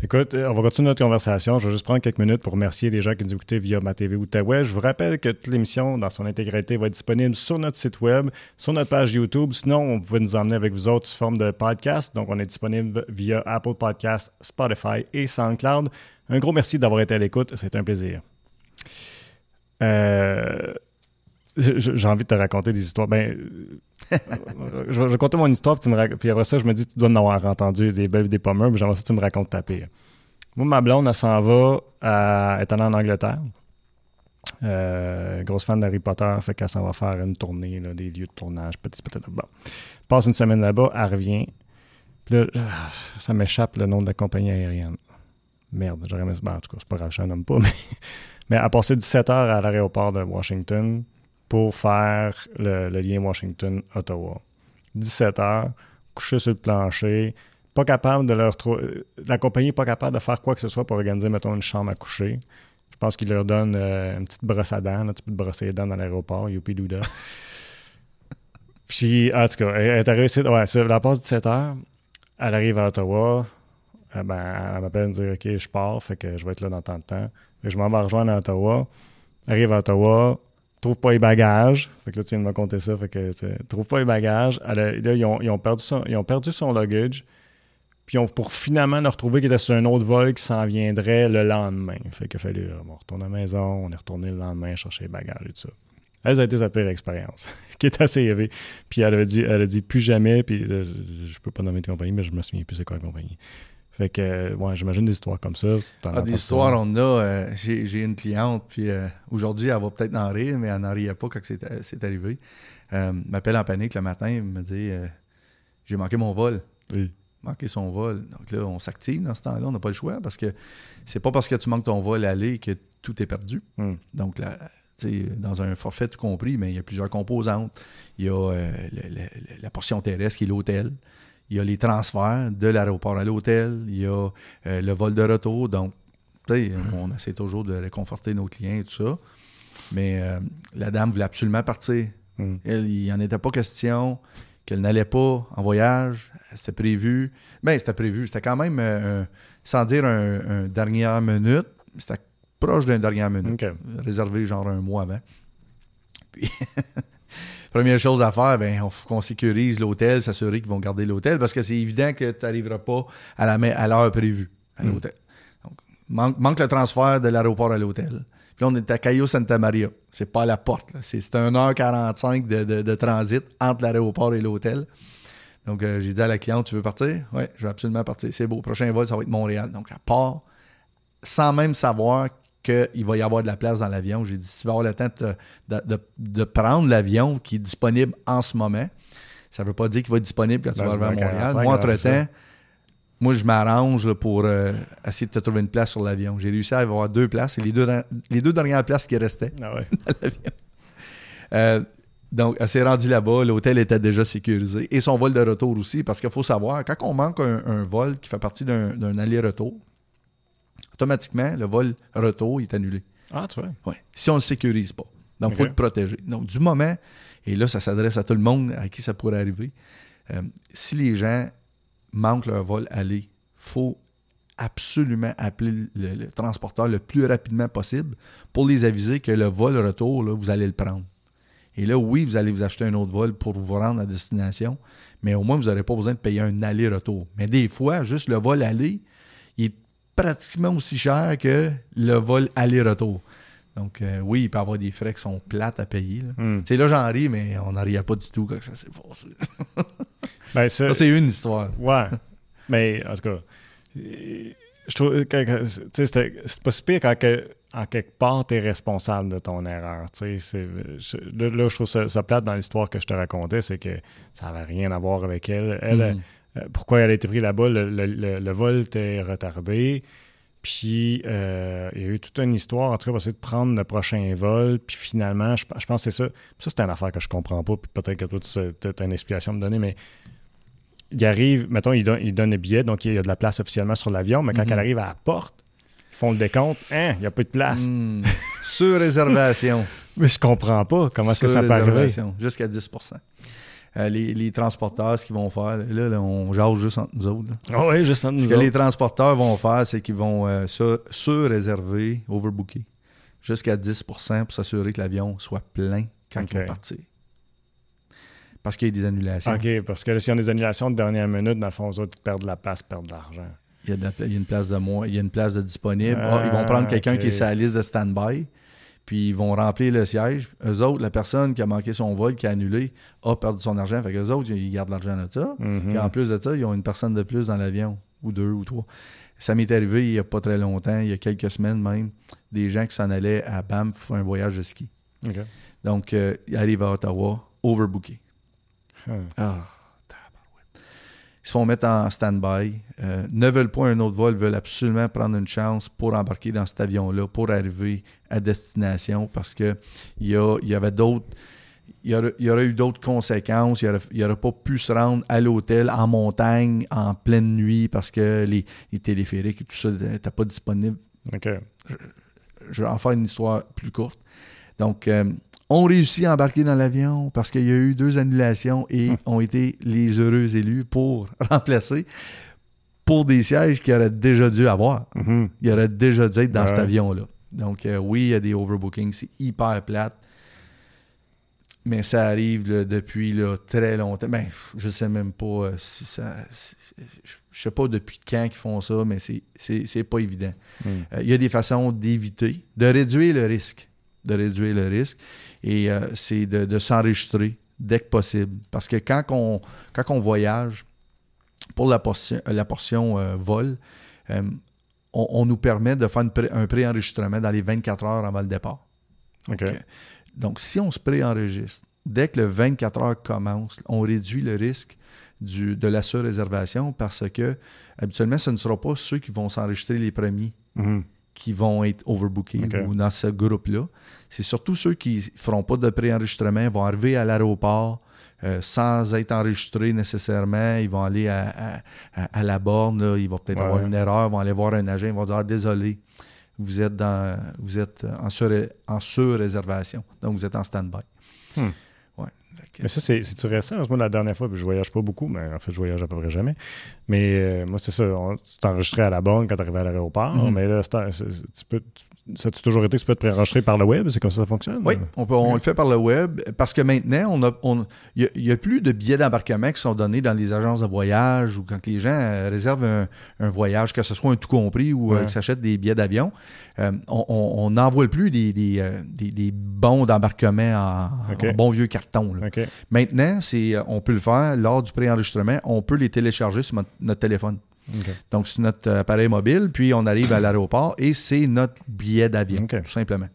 Écoute, euh, on va continuer notre conversation. Je vais juste prendre quelques minutes pour remercier les gens qui nous écoutaient via ma TV Outaouais. Je vous rappelle que toute l'émission, dans son intégralité, va être disponible sur notre site web, sur notre page YouTube. Sinon, vous pouvez nous emmener avec vous autres sous forme de podcast. Donc, on est disponible via Apple Podcasts, Spotify et SoundCloud. Un gros merci d'avoir été à l'écoute. C'est un plaisir. Euh, J'ai envie de te raconter des histoires. Ben, je, vais, compter mon histoire, puis, tu me puis après ça, je me dis, tu dois en avoir entendu des belles et des pommeurs, puis j'aimerais ça que tu me racontes ta pire. Moi, ma blonde, elle s'en va, à, elle est allée en Angleterre. Euh, grosse fan d'Harry Potter, fait qu'elle s'en va faire une tournée, là, des lieux de tournage, petit, peut-être. Bon. Passe une semaine là-bas, elle revient. Puis là, ah, ça m'échappe le nom de la compagnie aérienne. Merde, j'aurais aimé... ben, en tout cas, c'est pas grave, je nomme pas, mais... mais elle a passé 17 heures à l'aéroport de Washington pour faire le, lien Washington-Ottawa. 17 heures, couché sur le plancher, pas capable de leur trouver. La compagnie n'est pas capable de faire quoi que ce soit pour organiser, mettons, une chambre à coucher. Je pense qu'ils leur donnent euh, une petite brosse à dents, là, tu peux te brosser les dents dans l'aéroport, youpi douda. Puis, en tout cas, elle, est arrivée ouais, ça, la passe 17 heures, elle arrive à Ottawa, euh, ben, elle m'appelle me dire OK, je pars, fait que je vais être là dans tant de temps. Je m'en vais rejoindre à Ottawa. Arrive à Ottawa, trouve pas les bagages. Fait que là, tu viens de me compter ça. Fait que, trouve pas les bagages. Là, ils ont, ils ont perdu son, ils ont perdu son luggage. Puis ont- pour finalement le retrouver qu'il était sur un autre vol qui s'en viendrait le lendemain. Fait qu'il a fallu, euh, on retourne à la maison, on est retourné le lendemain chercher les bagages et tout ça. Elle, ça a été sa pire expérience, qui est assez élevée. Puis elle a dit, elle a dit plus jamais, puis euh, je, je peux pas nommer de compagnie, mais je me souviens plus c'est quoi la compagnie. Fait que, ouais, j'imagine des histoires comme ça. Ah, des histoires, on a. euh, j'ai, une cliente, puis euh, aujourd'hui, elle va peut-être en rire, mais elle n'en riait pas quand c'est, c'est arrivé. Euh, elle m'appelle en panique le matin, elle me dit euh, J'ai manqué mon vol. Oui. Manqué son vol. Donc là, on s'active dans ce temps-là, on n'a pas le choix parce que c'est pas parce que tu manques ton vol aller que tout est perdu. Hmm. Donc, là, dans un forfait tout compris, mais il y a plusieurs composantes. Il y a le- le- la portion terrestre qui est l'hôtel. Il y a les transferts de l'aéroport à l'hôtel. Il y a euh, le vol de retour. Donc, sais, on essaie toujours de réconforter nos clients et tout ça. Mais euh, la dame voulait absolument partir. Hmm. Elle, il n'y en était pas question qu'elle n'allait pas en voyage. C'était prévu. Ben, c'était prévu. C'était quand même, euh, sans dire un, dernière minute, c'était proche d'un dernière minute. Réservé genre un mois avant. Puis, première chose à faire, ben, on qu'on sécurise l'hôtel, s'assurer qu'ils vont garder l'hôtel, parce que c'est évident que tu n'arriveras pas à l'heure prévue à hmm. l'hôtel. Donc, manque, le transfert de l'aéroport à l'hôtel. Puis là, on est à Cayo Santa Maria. C'est pas à la porte. C'est 1h45 de, transit entre l'aéroport et l'hôtel. Donc, euh, j'ai dit à la cliente, tu veux partir? Oui, je veux absolument partir. C'est beau. Prochain vol, ça va être Montréal. Donc, je pars sans même savoir qu'il va y avoir de la place dans l'avion. J'ai dit, si tu vas avoir le temps de, prendre l'avion qui est disponible en ce moment, ça ne veut pas dire qu'il va être disponible quand tu vas arriver à Montréal. Moi, entre-temps, moi, je m'arrange pour euh, essayer de te trouver une place sur l'avion. J'ai réussi à avoir deux places. et les deux, les deux dernières places qui restaient ah dans l'avion. Euh, donc, elle s'est rendue là-bas. L'hôtel était déjà sécurisé. Et son vol de retour aussi, parce qu'il faut savoir, quand on manque un vol qui fait partie d'un aller-retour, automatiquement, le vol retour est annulé. Ah, tu vois? Oui. Si on ne le sécurise pas. Donc, il faut le protéger. Donc, du moment, et là, ça s'adresse à tout le monde à qui ça pourrait arriver, euh, si les gens manquent leur vol aller, il faut absolument appeler le, transporteur le plus rapidement possible pour les aviser que le vol retour, là, vous allez le prendre. Et là, oui, vous allez vous acheter un autre vol pour vous rendre à destination, mais au moins, vous n'aurez pas besoin de payer un aller-retour. Mais des fois, juste le vol aller, pratiquement aussi cher que le vol aller-retour. Donc, euh, oui, il peut y avoir des frais qui sont plates à payer. Là, hmm. là j'en ris, mais on n'en riait pas du tout quand ça s'est passé. ben, ça, c'est une histoire. Ouais. mais, en tout cas, je trouve que c'est pas si pire quand en quelque part, tu es responsable de ton erreur. là, je trouve ça, plate dans l'histoire que je te racontais, c'est que ça n'avait rien à voir avec elle. Elle, hmm. Euh, pourquoi elle a été prise là-bas? Le, vol était retardé. Puis, euh, il y a eu toute une histoire, en tout cas, pour essayer de prendre le prochain vol. Puis finalement, je, pense que c'est ça. Ça, c'est une affaire que je comprends pas. Puis peut-être que toi, tu as une explication à me donner, mais il arrive, mettons, il donne, il donne le billet, donc il y a de la place officiellement sur l'avion, mais quand mhm. elle arrive à la porte, ils font le décompte, hein, il n'y a pas de place. Hmm. Sur réservation. mais je comprends pas. Comment est-ce que ça peut arriver? Jusqu'à 10 euh, les, transporteurs, ce qu'ils vont faire, là, on jase juste entre nous autres. Ah oui, juste entre nous Ce que les transporteurs vont faire, c'est qu'ils vont euh, sur-réserver, overbooker, jusqu'à 10% pour s'assurer que l'avion soit plein quand il va partir. Parce qu'il y a des annulations. OK, parce que s'il y a des annulations de dernière minute, dans le fond, les autres perdent de la place, perdent de l'argent. Il y, a une place de moins, il y a une place de disponible. Ah, ils vont prendre quelqu'un qui est sur la liste de stand-by puis ils vont remplir le siège. Eux autres, la personne qui a manqué son vol, qui a annulé, a perdu son argent. Fait qu'eux autres, ils gardent l'argent de ça. Mhm. Puis en plus de ça, ils ont une personne de plus dans l'avion, ou deux ou trois. Ça m'est arrivé il n'y a pas très longtemps, il y a quelques semaines même, des gens qui s'en allaient à Banff pour faire un voyage de ski. Donc, euh, ils arrivent à Ottawa, overbooké. Ah ils se font mettre en stand-by, euh, ne veulent pas un autre vol, veulent absolument prendre une chance pour embarquer dans cet avion-là, pour arriver à destination, parce qu'il y, y avait d'autres. Il y, aurait, eu d'autres conséquences. Il n'aurait pas pu se rendre à l'hôtel en montagne en pleine nuit parce que les, téléphériques et tout ça n'étaient pas disponibles. Je, vais en faire une histoire plus courte. Donc, euh, ont réussi à embarquer dans l'avion parce qu'il y a eu deux annulations et hum. ont été les heureux élus pour remplacer pour des sièges qu'ils auraient déjà dû avoir. Mm-hmm. Ils auraient déjà dû être dans cet avion-là. Donc, euh, oui, il y a des overbookings, c'est hyper plate. Mais ça arrive depuis très longtemps. Ben, je sais même pas euh, si ça. je sais pas depuis quand ils font ça, mais c'est pas évident. Mm. Euh, il y a des façons d'éviter, de réduire le risque. De réduire le risque. Et c'est de, s'enregistrer dès que possible. Parce que quand on, quand on voyage, pour la portion, la portion vol, euh, on, nous permet de faire un préenregistrement dans les 24 heures avant le départ. Donc, si on se préenregistre, dès que le 24 heures commence, on réduit le risque du, de la surréservation parce que habituellement, ce ne sera pas ceux qui vont s'enregistrer les premiers. Mhm qui vont être overbookés ou dans ce groupe-là. C'est surtout ceux qui ne feront pas de préenregistrement, vont arriver à l'aéroport euh, sans être enregistrés nécessairement. Ils vont aller à, la borne, ils vont peut-être avoir une erreur, ils vont aller voir un agent, ils vont dire ah, désolé, vous êtes dans vous êtes en, sur, en sur-réservation. Donc vous êtes en stand-by. Hmm. Mais ça, c'est-tu récent? Moi, la dernière fois, je voyage pas beaucoup, mais en fait, je voyage à peu près jamais. Mais euh, moi, c'est ça. tu t'enregistrais à la banque quand tu arrivais à l'aéroport, mm-hmm. mais là, tu peux, ça a toujours été que tu peux te préenregistrer par le web? C'est comme ça que ça fonctionne? Oui, on, peut, on le fait par le web parce que maintenant, on il n'y a, plus de billets d'embarquement qui sont donnés dans les agences de voyage ou quand les gens euh, réservent un, voyage, que ce soit un tout compris ou euh, s'achètent des billets d'avion. Euh, on n'envoie plus des, des, bons d'embarquement en, bon vieux carton. Maintenant, on peut le faire lors du préenregistrement. On peut les télécharger sur notre téléphone. Donc, c'est notre appareil mobile, puis on arrive à l'aéroport et c'est notre billet d'avion, tout simplement.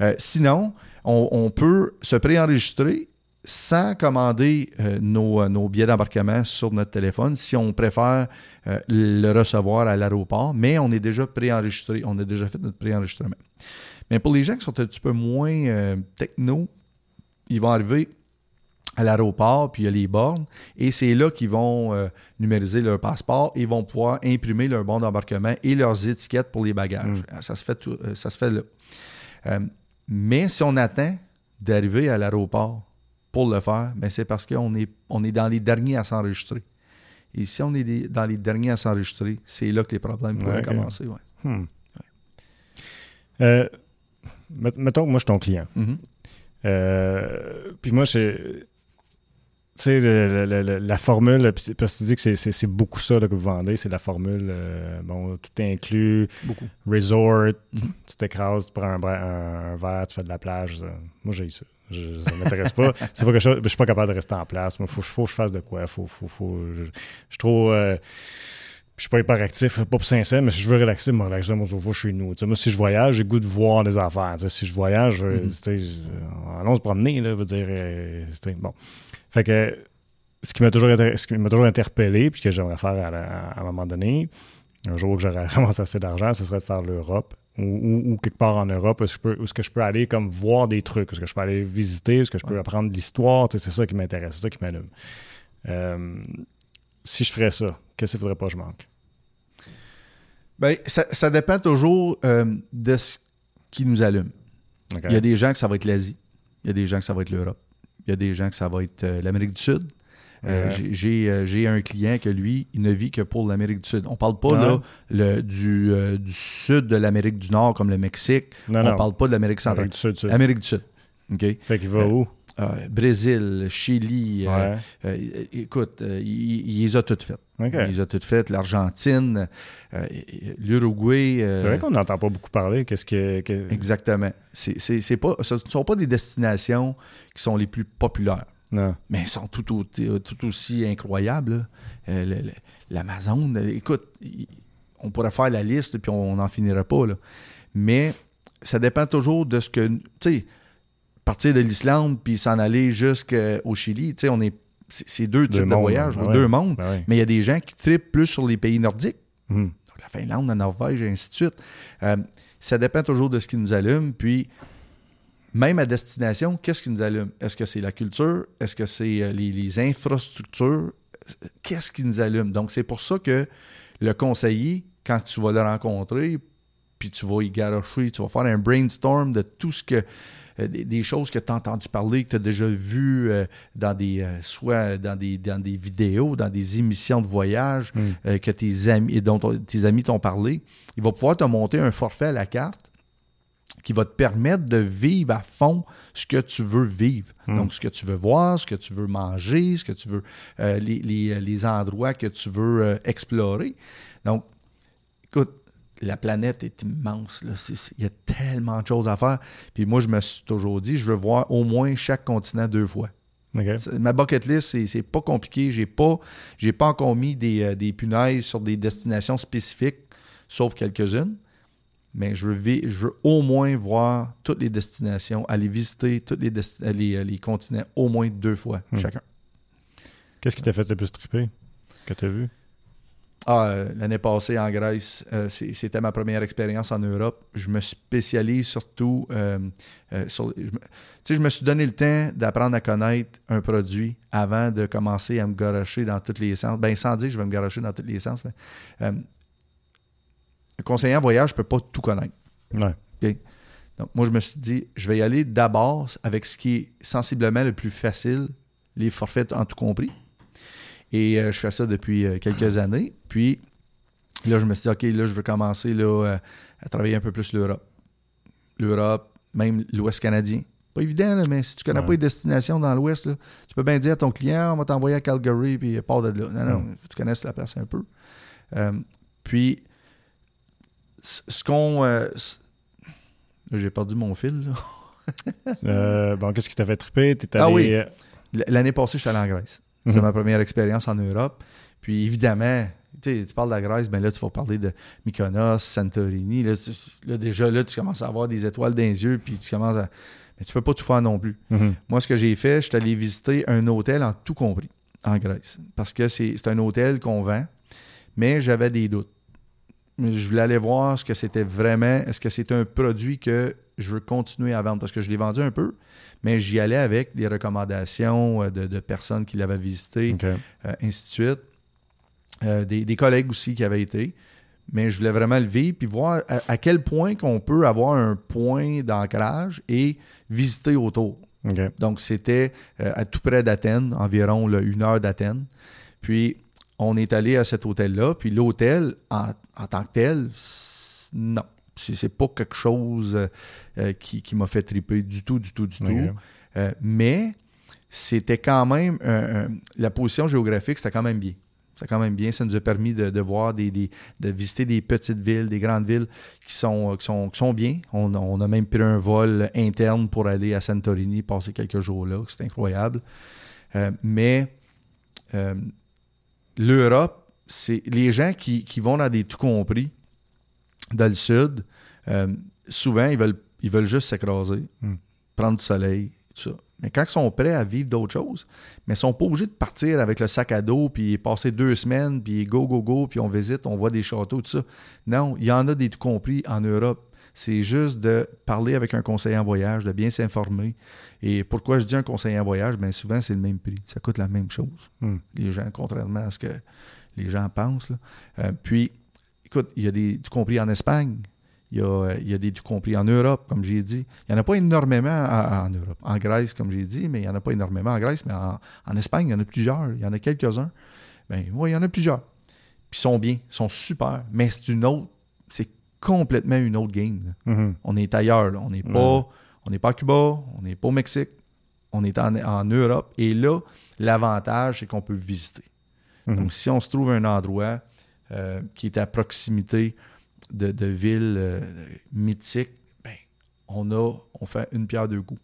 Euh, sinon, on, peut se préenregistrer sans commander euh, euh, nos, billets d'embarquement sur notre téléphone si on préfère le recevoir à l'aéroport, mais on est déjà préenregistré, on a déjà fait notre préenregistrement. Mais pour les gens qui sont un petit peu moins techno, ils vont arriver à l'aéroport, puis il y a les bornes, et c'est là qu'ils vont euh, numériser leur passeport et vont pouvoir imprimer leur bon d'embarquement et leurs étiquettes pour les bagages. Mm. Ça, se fait euh, ça se fait là. Euh, mais si on attend d'arriver à l'aéroport pour le faire, ben c'est parce qu'on est, on est dans les derniers à s'enregistrer. Et si on est dans les derniers à s'enregistrer, c'est là que les problèmes pourraient commencer. Hmm. mettons que moi, je suis ton client. Mm-hmm. puis moi, je tu sais, la formule, parce que tu dis que c'est beaucoup ça que vous vendez, c'est la formule, euh, bon, tout inclus, beaucoup. resort, mm-hmm. tu t'écrases, tu prends un, verre, tu fais de la plage. Moi, j'ai ça. Je, ça m'intéresse pas. c'est pas quelque chose, je suis pas capable de rester en place. Moi, faut, faut que je fasse de quoi. Faut, faut, faut, je, suis trop. Euh, je suis pas hyper actif, pas pour sincère, mais si je veux relaxer, me relaxer, moi, je vais chez nous. moi, si je voyage, j'ai goût de voir des affaires. si je voyage, mm-hmm. allons se promener, là, veut dire, bon. Fait que ce qui m'a toujours, toujours interpellé, puis que j'aimerais faire à, un moment donné, un jour que j'aurais vraiment assez d'argent, ce serait de faire l'Europe. Ou, quelque part en Europe, où est-ce que, je peux, je peux aller comme voir des trucs, où est-ce que je peux aller visiter, où est-ce que je peux apprendre de l'histoire, c'est ça qui m'intéresse, c'est ça qui m'allume. Euh, si je ferais ça, qu'est-ce qu'il ne faudrait pas que je manque? Bien, ça, dépend toujours euh, de ce qui nous allume. Il y a des gens que ça va être l'Asie, il y a des gens que ça va être l'Europe. Il y a des gens que ça va être euh, l'Amérique du Sud. Euh, euh, j'ai un client que lui, il ne vit que pour l'Amérique du Sud. On parle pas là, le, du, du, sud de l'Amérique du Nord comme le Mexique. On ne parle pas de l'Amérique centrale. Amérique du Sud. Amérique du Sud. OK? Fait qu'il va où? Brésil, Chili. écoute, il, les a toutes faites. Il les a toutes faites. L'Argentine, l'Uruguay. c'est vrai qu'on n'entend pas beaucoup parler. Qu'est-ce que, Exactement. C'est pas, ce ne sont pas des destinations qui sont les plus populaires. Non. Mais elles sont tout, tout, aussi incroyables. Euh, L'Amazon, écoute, on pourrait faire la liste puis on n'en finirait pas. Là. Mais ça dépend toujours de ce que. Tu sais, partir de l'Islande puis s'en aller jusqu'au Chili, tu sais, on est. C'est deux types de voyages, ben deux mondes. Ben mais il y a des gens qui tripent plus sur les pays nordiques. Hmm. la Finlande, la Norvège, et ainsi de suite. Euh, ça dépend toujours de ce qui nous allume. Puis même à destination, qu'est-ce qui nous allume? Est-ce que c'est la culture? Est-ce que c'est euh, les, infrastructures? Qu'est-ce qui nous allume? Donc, c'est pour ça que le conseiller, quand tu vas le rencontrer, puis tu vas y garocher, tu vas faire un brainstorm de tout ce que euh, des, choses que tu as entendu parler, que tu as déjà vues euh, dans des soit dans des, dans des vidéos, dans des émissions de voyage hmm. que tes amis dont tes amis t'ont parlé. Il va pouvoir te monter un forfait à la carte qui va te permettre de vivre à fond ce que tu veux vivre. Hmm. Donc, ce que tu veux voir, ce que tu veux manger, ce que tu veux, euh, les, endroits que tu veux euh, explorer. Donc, écoute, la planète est immense. Il y a tellement de choses à faire. Puis moi, je me suis toujours dit, je veux voir au moins chaque continent deux fois. Ma bucket list, c'est pas compliqué. J'ai pas, pas encore mis des, euh, des punaises sur des destinations spécifiques, sauf quelques-unes mais je veux, je veux au moins voir toutes les destinations, aller visiter tous les, les, les, continents au moins deux fois hmm. chacun. Qu'est-ce qui t'a fait le plus triper que tu as vu? Ah, euh, l'année passée en Grèce, euh, c'était ma première expérience en Europe. Je me spécialise surtout euh, sur. Je me, je me suis donné le temps d'apprendre à connaître un produit avant de commencer à me garocher dans tous les sens. Ben, sans dire que je vais me garocher dans tous les sens, mais le conseiller en voyage ne peut pas tout connaître. Ouais. Donc, moi, je me suis dit, je vais y aller d'abord avec ce qui est sensiblement le plus facile, les forfaits en tout compris. Et euh, je fais ça depuis euh, quelques années. Puis, là, je me suis dit, OK, là, je veux commencer là, euh, à travailler un peu plus l'Europe. L'Europe, même l'Ouest canadien. Pas évident, là, mais si tu connais Ouais. pas les destinations dans l'Ouest, tu peux bien dire à ton client, on va t'envoyer à Calgary, puis part de là. Non, non, Mm. tu connaisses la place un peu. Euh, puis, ce qu'on... euh, j'ai perdu mon fil, là. Euh, bon, qu'est-ce qui t'a fait triper? T'es Ah allé, oui. L'année passée, je suis allé en Grèce. C'était Mhm. ma première expérience en Europe. Puis évidemment, tu parles de la Grèce, ben là, tu vas parler de Mykonos, Santorini. Là, tu- là, déjà, là, tu commences à avoir des étoiles dans les yeux, puis tu commences à... Mais tu peux pas tout faire non plus. mhm. Moi, ce que j'ai fait, je suis allé visiter un hôtel en tout compris, en Grèce. Parce que c'est c'est un hôtel qu'on vend, mais j'avais des doutes. Je voulais aller voir ce que c'était vraiment, est-ce que c'est un produit que je veux continuer à vendre, parce que je l'ai vendu un peu, mais j'y allais avec des recommandations euh, de, de personnes qui l'avaient visité, euh, ainsi de suite. Euh, des, des collègues aussi qui avaient été. Mais je voulais vraiment le vivre, puis voir à, à quel point qu'on peut avoir un point d'ancrage et visiter autour. Donc, c'était euh, à tout près d'Athènes, environ là, une heure d'Athènes. Puis, on est allé à cet hôtel-là. Puis, l'hôtel, en, en tant que tel, non. C'est pas quelque chose euh, euh, qui, qui m'a fait triper du tout, du tout, du tout. Euh, mais c'était quand même la position géographique, c'était quand même bien. C'était quand même bien. Ça nous a permis de, de voir des, des- de visiter des petites villes, des grandes villes qui sont, qui sont, qui sont bien. On, on a même pris un vol interne pour aller à Santorini, passer quelques jours là. C'est incroyable. Mais l'Europe, c'est les gens qui, qui vont dans des tout compris dans le sud, euh, souvent, ils veulent, ils veulent juste s'écraser, Hmm. prendre du soleil, tout ça. Mais quand ils sont prêts à vivre d'autres choses, mais ils sont pas obligés de partir avec le sac à dos, puis passer deux semaines, puis go, go, go, puis on visite, on voit des châteaux, tout ça. Non, il y en a des tout compris en Europe. C'est juste de parler avec un conseiller en voyage, de bien s'informer. Et pourquoi je dis un conseiller en voyage? Bien souvent, c'est le même prix. Ça coûte la même chose. Hmm. Les gens, contrairement à ce que les gens pensent. là. Euh, puis, écoute, il y a des tout compris en Espagne. Il y, a, euh, il y a des tout compris en Europe, comme j'ai dit. Il n'y en a pas énormément en, en Europe. En Grèce, comme j'ai dit, mais il n'y en a pas énormément en Grèce. Mais en, en Espagne, il y en a plusieurs. Il y en a quelques-uns. Ben, oui, il y en a plusieurs. Puis ils sont bien, ils sont super. Mais c'est une autre, c'est complètement une autre game. Mhm. On est ailleurs. là. On n'est pas, Ouais. on n'est pas à Cuba, on n'est pas au Mexique, on est en, en Europe. Et là, l'avantage, c'est qu'on peut visiter. Mhm. Donc, si on se trouve un endroit euh, qui est à proximité de, de villes euh, mythiques, ben, on a, on fait une pierre deux coups.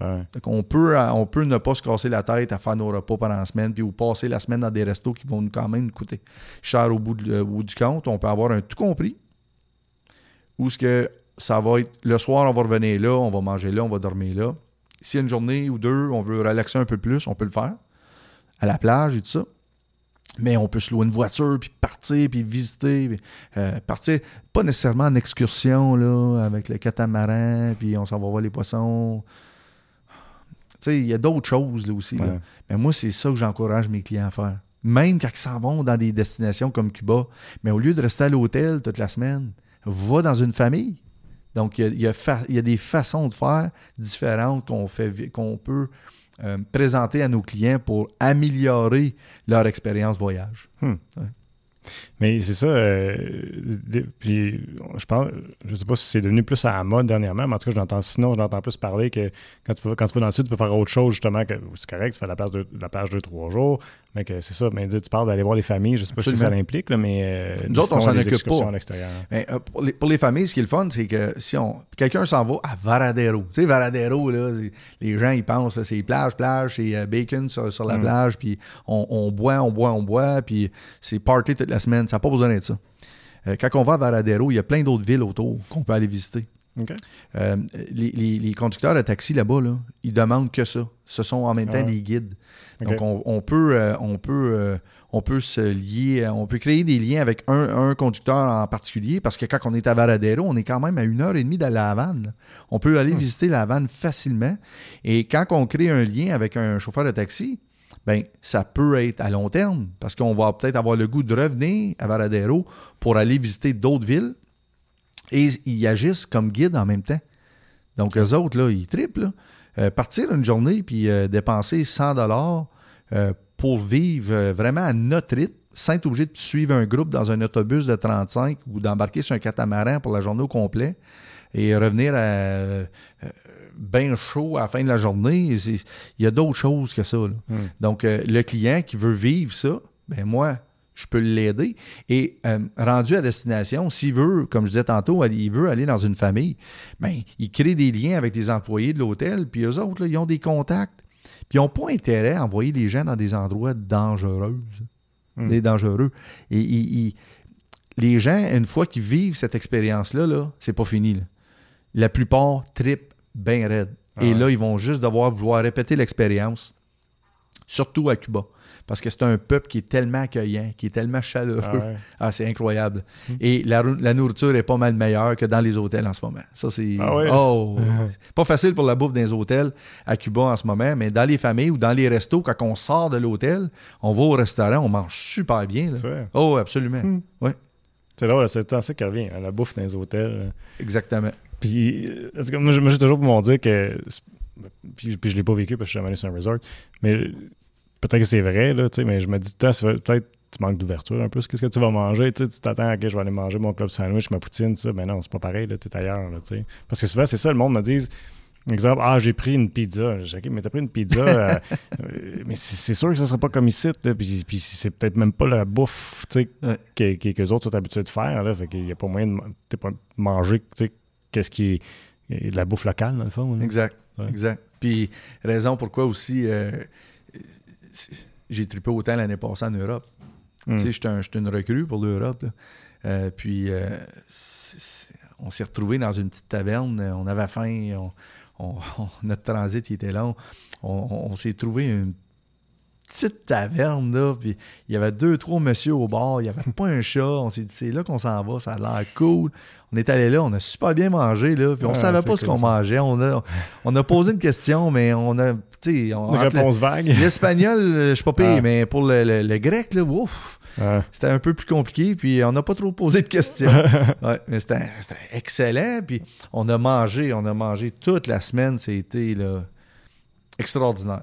Ouais. Donc, on peut, euh, on peut ne pas se casser la tête à faire nos repas pendant la semaine, puis ou passer la semaine dans des restos qui vont nous quand même nous coûter cher au bout, de- au bout du compte. On peut avoir un tout compris, ou ce que ça va être le soir, on va revenir là, on va manger là, on va dormir là. Si une journée ou deux, on veut relaxer un peu plus, on peut le faire à la plage et tout ça. Mais on peut se louer une voiture, puis partir, puis visiter. puis, euh, partir, pas nécessairement en excursion, là, avec le catamaran, puis on s'en va voir les poissons. Tu sais, il y a d'autres choses, là, aussi. là. Mais moi, c'est ça que j'encourage mes clients à faire. Même quand ils s'en vont dans des destinations comme Cuba. Mais au lieu de rester à l'hôtel toute la semaine, va dans une famille. Donc, il y a, il y a fa- il y a des façons de faire différentes qu'on peut euh, présenter à nos clients pour améliorer leur expérience voyage. Mais c'est ça. euh, puis je pense, je sais pas si c'est devenu plus à la mode dernièrement, mais en tout cas, j'entends sinon, j'entends plus parler que quand tu, peux- quand tu vas dans le sud, tu peux faire autre chose, justement, que c'est correct, tu fais la place de la plage deux, trois jours, mais que c'est ça. Mais tu parles d'aller voir les familles, je sais pas ce que ça implique, là, mais euh, Nous autres, on s'en occupe pas. à l'extérieur. Mais, euh, pour, les, pour les familles, ce qui est le fun, c'est que si on quelqu'un s'en va à Varadero, tu sais, Varadero, là, les gens, ils pensent, c'est plage, plage, c'est euh, bacon sur, sur la Mm. plage, puis on, on boit, on boit, on boit, puis c'est party toute la semaine. Ça n'a pas besoin d'être ça. Euh, quand on va à Varadero, il y a plein d'autres villes autour qu'on peut aller visiter. Euh, les, les- les conducteurs de taxi là-bas, là, ils demandent que ça. Ce sont en même Ah temps ouais. des guides. Donc, on, on peut, euh, on, peut, euh, on peut se lier, on peut créer des liens avec un, un conducteur en particulier parce que quand on est à Varadero, on est quand même à une heure et demie de la Havane. On peut aller Hmm. visiter la Havane facilement. Et quand on crée un lien avec un chauffeur de taxi, ben ça peut être à long terme parce qu'on va peut-être avoir le goût de revenir à Varadero pour aller visiter d'autres villes et ils agissent comme guide en même temps. Donc, eux autres, là, ils triplent. Euh, partir une journée puis euh, dépenser 100 dollars pour vivre vraiment à notre rythme, sans être obligé de suivre un groupe dans un autobus de 35 ou d'embarquer sur un catamaran pour la journée au complet et revenir à bien chaud à la fin de la journée. Il y a d'autres choses que ça. Hmm. Donc, le client qui veut vivre ça, ben moi, je peux l'aider. Et euh, rendu à destination, s'il veut, comme je disais tantôt, il veut aller dans une famille, bien, il crée des liens avec des employés de l'hôtel, puis eux autres, ils ont des contacts. Puis ils n'ont pas intérêt à envoyer des gens dans des endroits dangereux. Hmm. Des dangereux. Et les gens, une fois qu'ils vivent cette expérience-là, -là, c'est pas fini. La plupart tripent bien raide. Et ah là, ils vont juste devoir vouloir répéter l'expérience, surtout à Cuba parce que c'est un peuple qui est tellement accueillant, qui est tellement chaleureux. Ah, ah c'est incroyable. Hmm. Et la, nourriture est pas mal meilleure que dans les hôtels en ce moment. Ça, c'est. Ah oh, pas facile pour la bouffe dans les hôtels à Cuba en ce moment, mais dans les familles ou dans les restos, quand on sort de l'hôtel, on va au restaurant, on mange super bien. Oh, absolument. Hmm. C'est drôle, c'est ça qui revient, à la bouffe dans les hôtels. Exactement. Puis, moi, j'ai toujours pour m'en dire que. Puis, puis je l'ai pas vécu parce que je suis jamais allé sur un resort. Mais peut-être que c'est vrai, là, mais je me dis, peut-être tu manques d'ouverture un peu. Qu'est-ce que tu vas manger? Tu t'attends à que je vais aller manger mon club sandwich, ma poutine, ça. Mais non, c'est pas pareil, tu es ailleurs. Là, Parce que souvent, c'est ça, le monde me dit exemple, ah, j'ai pris une pizza. J'ai OK, mais t'as pris une pizza. Euh, euh, mais c'est sûr que ça serait pas comme ici. puis, puis c'est peut-être même pas la bouffe tu sais, que, que, les autres sont habitués de faire. Là, fait qu'il y a pas moyen de pas manger qu'est-ce qui est, de la bouffe locale, dans le fond. Exact. Exact. Puis raison pourquoi aussi. Euh, j'ai trippé autant l'année passée en Europe. Hmm. Tu sais, j'étais une recrue pour l'Europe. Euh, puis, euh, on s'est retrouvés dans une petite taverne. On avait faim. notre transit il était long. On, s'est trouvé une petite taverne, là, puis il y avait deux, trois messieurs au bar, il n'y avait pas un chat, on s'est dit, c'est là qu'on s'en va, ça a l'air cool. On est allé là, on a super bien mangé, là, puis on savait pas ce qu'on mangeait. On a, on a posé une question, mais on a, tu sais... Une réponse vague. L'espagnol, euh, je suis pas payé, mais pour le, grec, là, ouf, c'était un peu plus compliqué, puis on n'a pas trop posé de questions. ouais, mais c'était excellent, puis on a mangé, on a mangé toute la semaine, c'était, là, extraordinaire.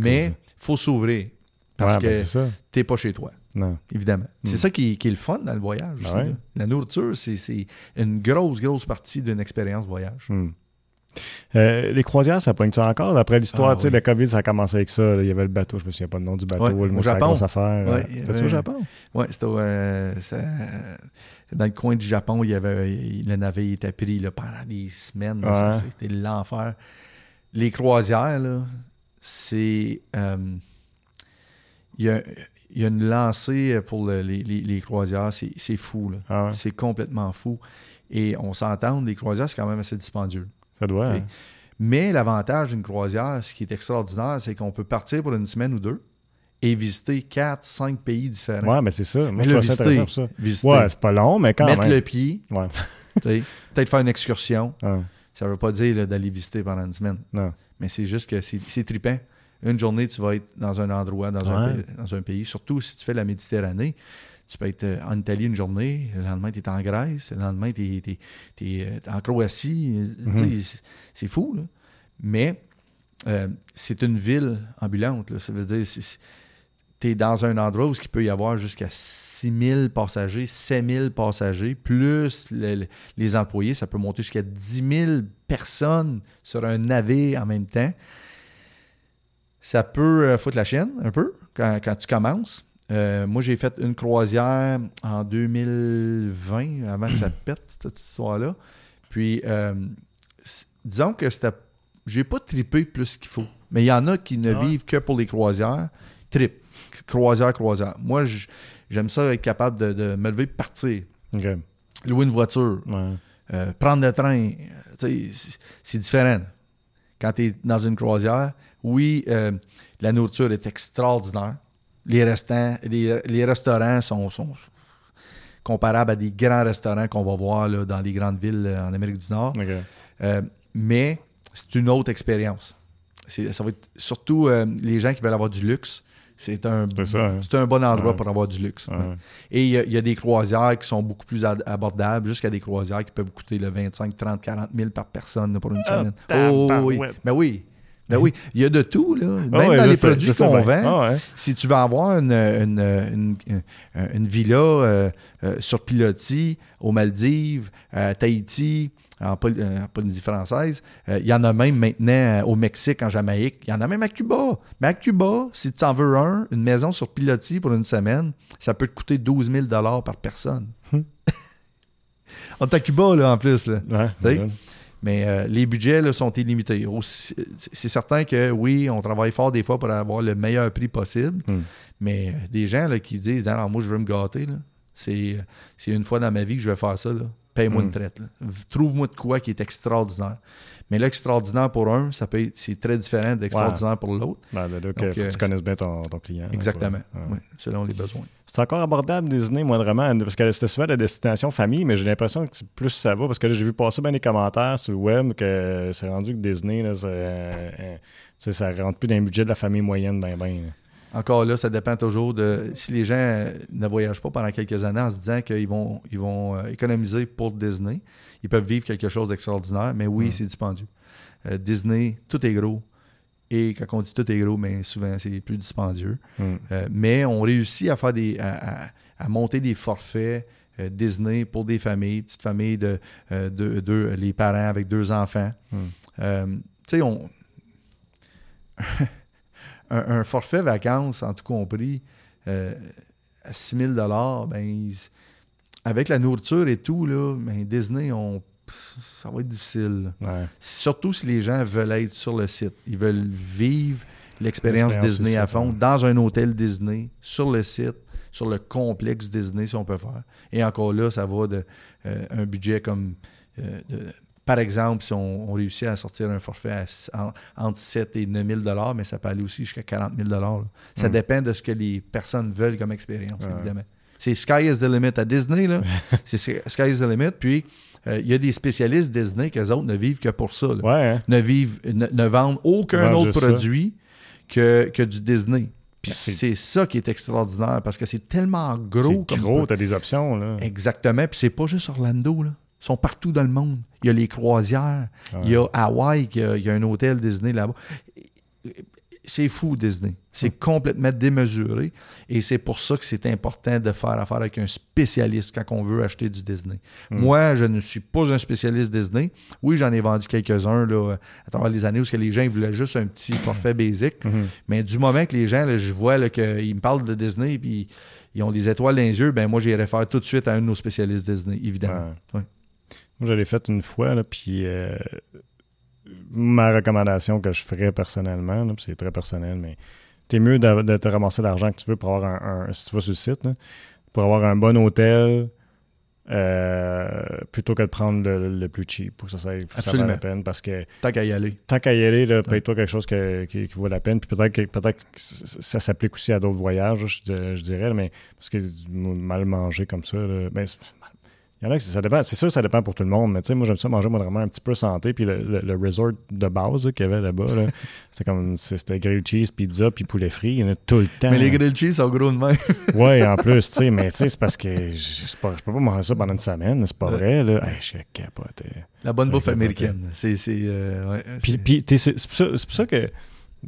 mais faut s'ouvrir. Parce ben, que t'es pas chez toi. Non. Évidemment. C'est hmm. ça qui, est le fun dans le voyage. Ben la nourriture, c'est une grosse, grosse partie d'une expérience voyage. Hmm. Euh, les croisières, ça pointe ça encore? Après l'histoire, ah tu sais, le COVID, ça a commencé avec ça. Il y avait le bateau, je me souviens pas le nom du bateau. le au Japon. affaire. c'était au Japon? Oui, c'était euh, dans le coin du Japon. Il y avait, le navire était pris là, pendant des semaines. C'était l'enfer. Les croisières, là, c'est. Euh, il y, a, une lancée pour les, croisières, c'est fou. Ah c'est complètement fou. Et on s'entend, les croisières, c'est quand même assez dispendieux. Ça doit. Hein? Mais l'avantage d'une croisière, ce qui est extraordinaire, c'est qu'on peut partir pour une semaine ou deux et visiter quatre, cinq pays différents. Ouais, mais c'est ça. Moi, je trouve ça ça. Ouais, c'est pas long, mais quand Mettre même. le pied. Ouais. Peut-être faire une excursion. Ça ne veut pas dire d'aller visiter pendant une semaine. Non. Mais c'est juste que c'est trippant. Une journée, tu vas être dans un endroit, dans, un, pays, dans un pays. Surtout si tu fais la Méditerranée. Tu peux être euh, en Italie une journée, le lendemain, tu es en Grèce, le lendemain, tu es, euh, en Croatie. Mhm. C'est fou, là. Mais euh, c'est une ville ambulante. Ça veut dire tu es dans un endroit où il peut y avoir jusqu'à 6 000 passagers, 7 000 passagers, plus les employés. Ça peut monter jusqu'à 10 000 personnes sur un navire en même temps. Ça peut euh, foutre la chaîne un peu quand, tu commences. Euh, moi, j'ai fait une croisière en 2020, avant que ça pète, cette histoire-là. Puis, euh, disons que c'était. J'ai pas tripé plus qu'il faut. Mais il y en a qui ne ah vivent que pour les croisières. Trip. Croisière, croisière. Moi, j'aime ça être capable de, me lever et partir. Louer une voiture. prendre le train. C'est différent. Quand tu es dans une croisière, oui, euh, la nourriture est extraordinaire. Les, restants, les, restaurants sont, comparables à des grands restaurants qu'on va voir dans les grandes villes euh, en Amérique du Nord. Euh, mais c'est une autre expérience. Ça va être surtout les gens qui veulent avoir du luxe. C'est un, C'est ça, hein. c'est un bon endroit Ouais. pour avoir du luxe. Ouais. Ouais. Et il y, a- il y a des croisières qui sont beaucoup plus abordables, jusqu'à des croisières qui peuvent coûter le 25, 30, 40 000 par personne pour une Ah, semaine. Oh, oui. tabarouette. Ben oui. Ben oui. Il y a de tout, là. Même Ah ouais, dans les sais, produits qu'on vend. Ah ouais. Si tu veux avoir une, une, une, une- une villa euh, euh, sur pilotis aux Maldives, à Tahiti, en, Poly- euh, en Polynésie française, euh, il y en a même maintenant euh, au Mexique, en Jamaïque. Il y en a même à Cuba. Mais à Cuba, si tu en veux un, une maison sur pilotis pour une semaine, ça peut te coûter 12 000 par personne. Hum. On est à Cuba, là, en plus. Là. Ouais. Mais euh, les budgets là, sont illimités. C'est certain que oui, on travaille fort des fois pour avoir le meilleur prix possible, Hmm. mais des gens là, qui disent Alors, moi, je veux me gâter, c'est une fois dans ma vie que je vais faire ça. là. Paye-moi Hmm. une traite. là. Trouve-moi de quoi qui est extraordinaire. Mais l'extraordinaire pour un, ça peut être- c'est très différent d'extraordinaire pour l'autre. Ben, là, là, Donc, faut que euh, tu connaisses bien ton, ton client. Exactement. Ouais. Ouais, selon les besoins. C'est encore abordable Disney, moindrement, parce que c'était souvent la destination famille, mais j'ai l'impression que plus ça va, parce que j'ai vu passer bien des commentaires sur le web que c'est rendu que Disney, là, euh, euh, ça rentre plus dans le budget de la famille moyenne, ben ben. Encore là, ça dépend toujours de si les gens euh, ne voyagent pas pendant quelques années en se disant qu'ils vont, ils vont euh, économiser pour Disney. Ils peuvent vivre quelque chose d'extraordinaire, mais oui, Mm. c'est dispendieux. Euh, Disney, tout est gros. Et quand on dit tout est gros, mais souvent c'est plus dispendieux. Euh, mais on réussit à faire des. à, à- à monter des forfaits euh, Disney pour des familles, petites familles de, euh, de- de- les parents avec deux enfants. Euh, tu sais, on. un, un forfait vacances, en tout compris, euh, à 6 000 ben, ils- avec la nourriture et tout, là, ben, Disney, on, ça va être difficile. Ouais. Surtout si les gens veulent être sur le site. Ils veulent vivre l'expérience Disney à fond, ouais. dans un hôtel Disney, sur le site, sur le complexe Disney, si on peut faire. Et encore là, ça va de euh, un budget comme. euh, de- par exemple, si on, on réussit à sortir un forfait à s- en- entre 7 et 9 000 mais ça peut aller aussi jusqu'à 40 000 là. Ça Mm. dépend de ce que les personnes veulent comme expérience, Ouais. évidemment. C'est Sky is the limit à Disney, là. c'est Sky is the limit. Puis, euh, il y a des spécialistes Disney qui, autres, ne vivent que pour ça. là Ouais, hein? ne, vivent, ne, ne vendent aucun autre produit que, que du Disney. Puis Ben, c'est- ça qui est extraordinaire parce que c'est tellement gros. c'est gros, t'as des options, là. Exactement. Puis c'est pas juste Orlando. Là. Ils sont partout dans le monde. Il y a les croisières. Ouais. Il y a Hawaï, a- il y a un hôtel Disney là-bas. C'est fou, Disney. C'est Hmm. complètement démesuré. Et c'est pour ça que c'est important de faire affaire avec un spécialiste quand on veut acheter du Disney. Hmm. Moi, je ne suis pas un spécialiste Disney. Oui, j'en ai vendu quelques-uns là, à travers les années où les gens ils voulaient juste un petit forfait basique. Mhm. Mais du moment que les gens, là, je vois qu'ils me parlent de Disney puis ils ont des étoiles dans les yeux, ben moi, j'irai faire tout de suite à un de nos spécialistes Disney, évidemment. Ouais. Ouais. Moi, je l'ai fait une fois, là, puis euh, ma recommandation que je ferais personnellement, c'est très personnel, mais t'es mieux de, de te ramasser l'argent que tu veux pour avoir un, un- si tu vas sur le site, là, pour avoir un bon hôtel, euh, plutôt que de prendre le, le plus cheap pour que ça, ça Absolument. la peine, parce que Tant qu'à y aller. tant qu'à y aller, paye-toi quelque chose que- qui, qui vaut la peine. Puis peut-être que, peut-être que ça s'applique aussi à d'autres voyages, je, dir- je dirais, mais parce que mal manger comme ça, là, ben, il y en a que ça dépend. C'est sûr, ça dépend pour tout le monde, mais tu sais, moi, j'aime ça manger moi, vraiment un petit peu santé. Puis le, le- le resort de base là, qu'il y avait là-bas, là, c'était comme c'était grilled cheese, pizza, puis poulet frit. Il y en a tout le temps. Mais les grilled cheese sont gros de même. Ouais, en plus, tu sais, mais tu sais, c'est parce que je, peux pas manger ça pendant une semaine, c'est pas vrai, là. Hey, je capote. La bonne bouffe américaine. C'est. c'est, euh, ouais, Puis, puis, t'es- c'est c'est pour, ça- c'est pour ça que.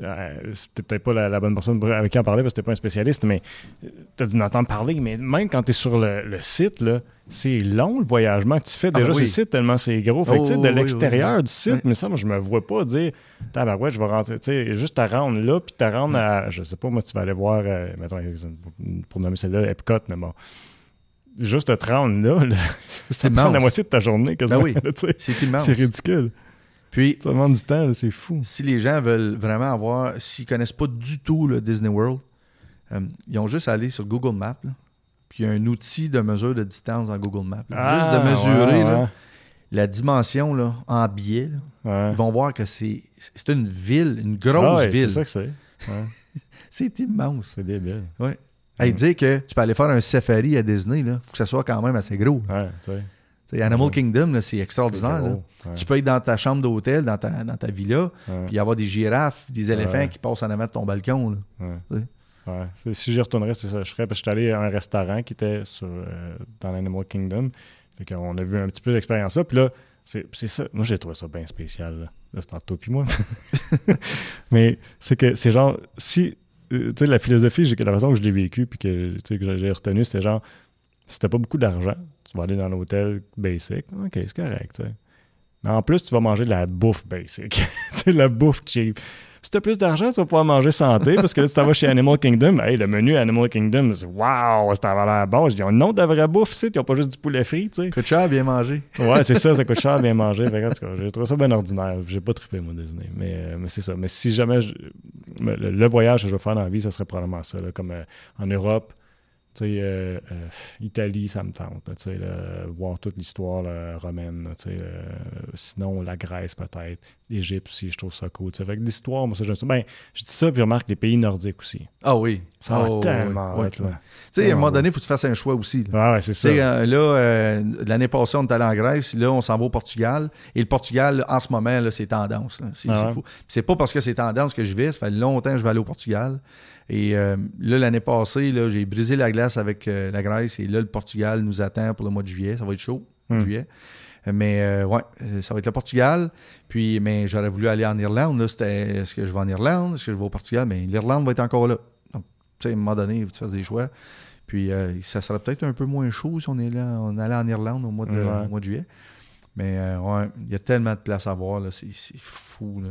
Euh, c'était peut-être pas la, la bonne personne avec qui en parler parce que t'es pas un spécialiste, mais tu as dû en entendre parler. Mais même quand tu es sur le, le site, c'est long le voyagement que tu fais Ah, déjà sur oui. le site tellement c'est gros. Fait que, Oh, de oui, l'extérieur oui. du site, mais ça, moi, je me vois pas dire Tabarouette, je vais rentrer. Tu sais, juste à rendre là, puis à rendre à. Je sais pas, moi, tu vas aller voir, euh, mettons, pour nommer celle-là, Epcot, mais bon. Juste te rendre là, là, ça prend la moitié de ta journée quasiment. Ben oui. c'est immense. c'est ridicule. Puis, Ça demande du temps, c'est fou. si les gens veulent vraiment avoir, s'ils connaissent pas du tout le Disney World, euh, ils ont juste à aller sur Google Maps. là. Puis il y a un outil de mesure de distance dans Google Maps. juste de mesurer Ah, ouais, là, la dimension là, en ouais. Ils vont voir que c'est c'est une ville, une Ah grosse ouais, ville. C'est ça que c'est. Ouais, C'est immense. c'est débile. Hey, Mm. dire que tu peux aller faire un safari à Disney, il faut que ça soit quand même assez gros. Ouais. T'sais, Animal Ouais. Kingdom, là, c'est extraordinaire. Là. ouais, Tu peux être dans ta chambre d'hôtel, dans ta, dans ta villa, puis avoir des girafes, des éléphants qui passent en avant de ton balcon. là. Si j'y retournerais, c'est ça. Je ferais parce que j'étais allé à un restaurant qui était sur, euh, dans l'Animal Kingdom. Fait qu'on a vu un petit peu d'expérience là. Puis là, c'est c'est ça. Moi, j'ai trouvé ça bien spécial. Là, Là, c'est entre toi puis moi. Mais c'est que c'est genre, si. euh, tu sais, la philosophie, j'ai- la façon que je l'ai vécu puis que, que j'ai retenu, c'était genre, t'as pas beaucoup d'argent, tu vas aller dans l'hôtel basic. OK, c'est correct, tu. Mais en plus, tu vas manger de la bouffe basic. tu sais, la bouffe cheap. Si t'as plus d'argent, tu vas pouvoir manger santé parce que là, si t'en vas chez Animal Kingdom, hey, le menu Animal Kingdom, c'est waouh, ça va l'air bon. Ils ont nom de vraie bouffe ils ont pas juste du poulet frit, tu sais. Coûte cher, bien manger. Ouais, c'est ça, ça coûte cher bien manger. Fait en tout cas, j'ai trouvé ça bien ordinaire. J'ai pas trippé, moi, Disney. Mais, euh, mais c'est ça. Mais si jamais je- le, le voyage que je veux faire dans la vie, ça serait probablement ça. là, comme euh, en Europe, tu euh, euh, Italie, ça me tente. là, Tu sais, là, voir toute l'histoire là, romaine. là, tu sais, euh, sinon, la Grèce, peut-être. L'Égypte aussi, je trouve ça cool. Fait que l'histoire, moi, ça, j'aime ça. Ben, je dis ça, puis remarque les pays nordiques aussi. Ah oui. Ça va Ah, ouais, tellement. Tu sais, à un moment donné, il faut que tu fasses un choix aussi. Ouais, ouais, c'est Tu sais, ça. euh, là, euh, l'année passée, on est allé en Grèce. Là, on s'en va au Portugal. Et le Portugal, en ce moment, là, c'est tendance. C'est Ah fou. C'est pas parce que c'est tendance que je vais. Ça fait longtemps que je vais aller au Portugal. Et euh, là, l'année passée, là, j'ai brisé la glace avec euh, la Grèce. Et là, le Portugal nous attend pour le mois de juillet. Ça va être chaud, Hmm. juillet. Mais euh, ouais, ça va être le Portugal. Puis, mais j'aurais voulu aller en Irlande. Là, c'était est-ce que je vais en Irlande? Est-ce que je vais au Portugal? Mais l'Irlande va être encore là. Donc, tu sais, à un moment donné, il tu fasses des choix. Puis ça serait peut-être un peu moins chaud si on, est là, on allait en Irlande au mois de, au mois de juillet. Mais ouais, il y a tellement de places à voir, là, c'est, c'est fou. Là.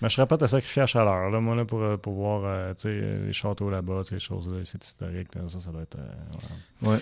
Mais je serais pas à sacrifier à chaleur, là, moi, là, pour, euh, pour voir euh, tu sais, les châteaux là-bas, ces choses-là, c'est historique, là, ça, ça doit être... euh, ouais.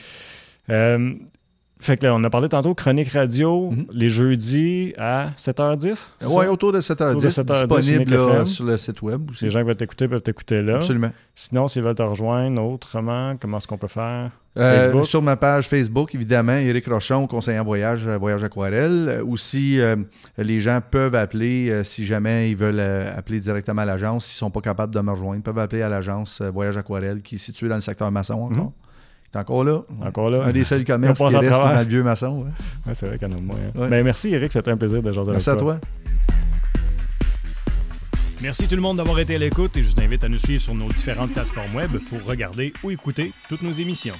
Fait que là, on a parlé tantôt, chronique radio, Mhm. les jeudis à 7h10. c'est Ouais, ça? autour de 7h10, Autour de 7h10 disponible sur là, le site web aussi. Les gens qui veulent t'écouter peuvent t'écouter là. Absolument. Sinon, s'ils veulent te rejoindre autrement, comment est-ce qu'on peut faire? Euh, Facebook? Sur ma page Facebook, évidemment, Éric Rochon, conseiller en voyage, euh, Voyage Aquarelle. Euh, aussi, euh, les gens peuvent appeler, euh, si jamais ils veulent appeler directement à l'agence, s'ils ne sont pas capables de me rejoindre, ils peuvent appeler à l'agence Voyage Aquarelle, qui est située dans le secteur maçon encore. Mhm. Encore là? Encore là? Un des seuls commerces On passe qui à reste dans le vieux maçon. ouais. Ouais, c'est vrai qu'il y en a moins. hein. Ouais. Ben, merci, Eric, c'était un plaisir de jaser Merci à avec toi. toi. Merci tout le monde d'avoir été à l'écoute et je vous invite à nous suivre sur nos différentes plateformes web pour regarder ou écouter toutes nos émissions.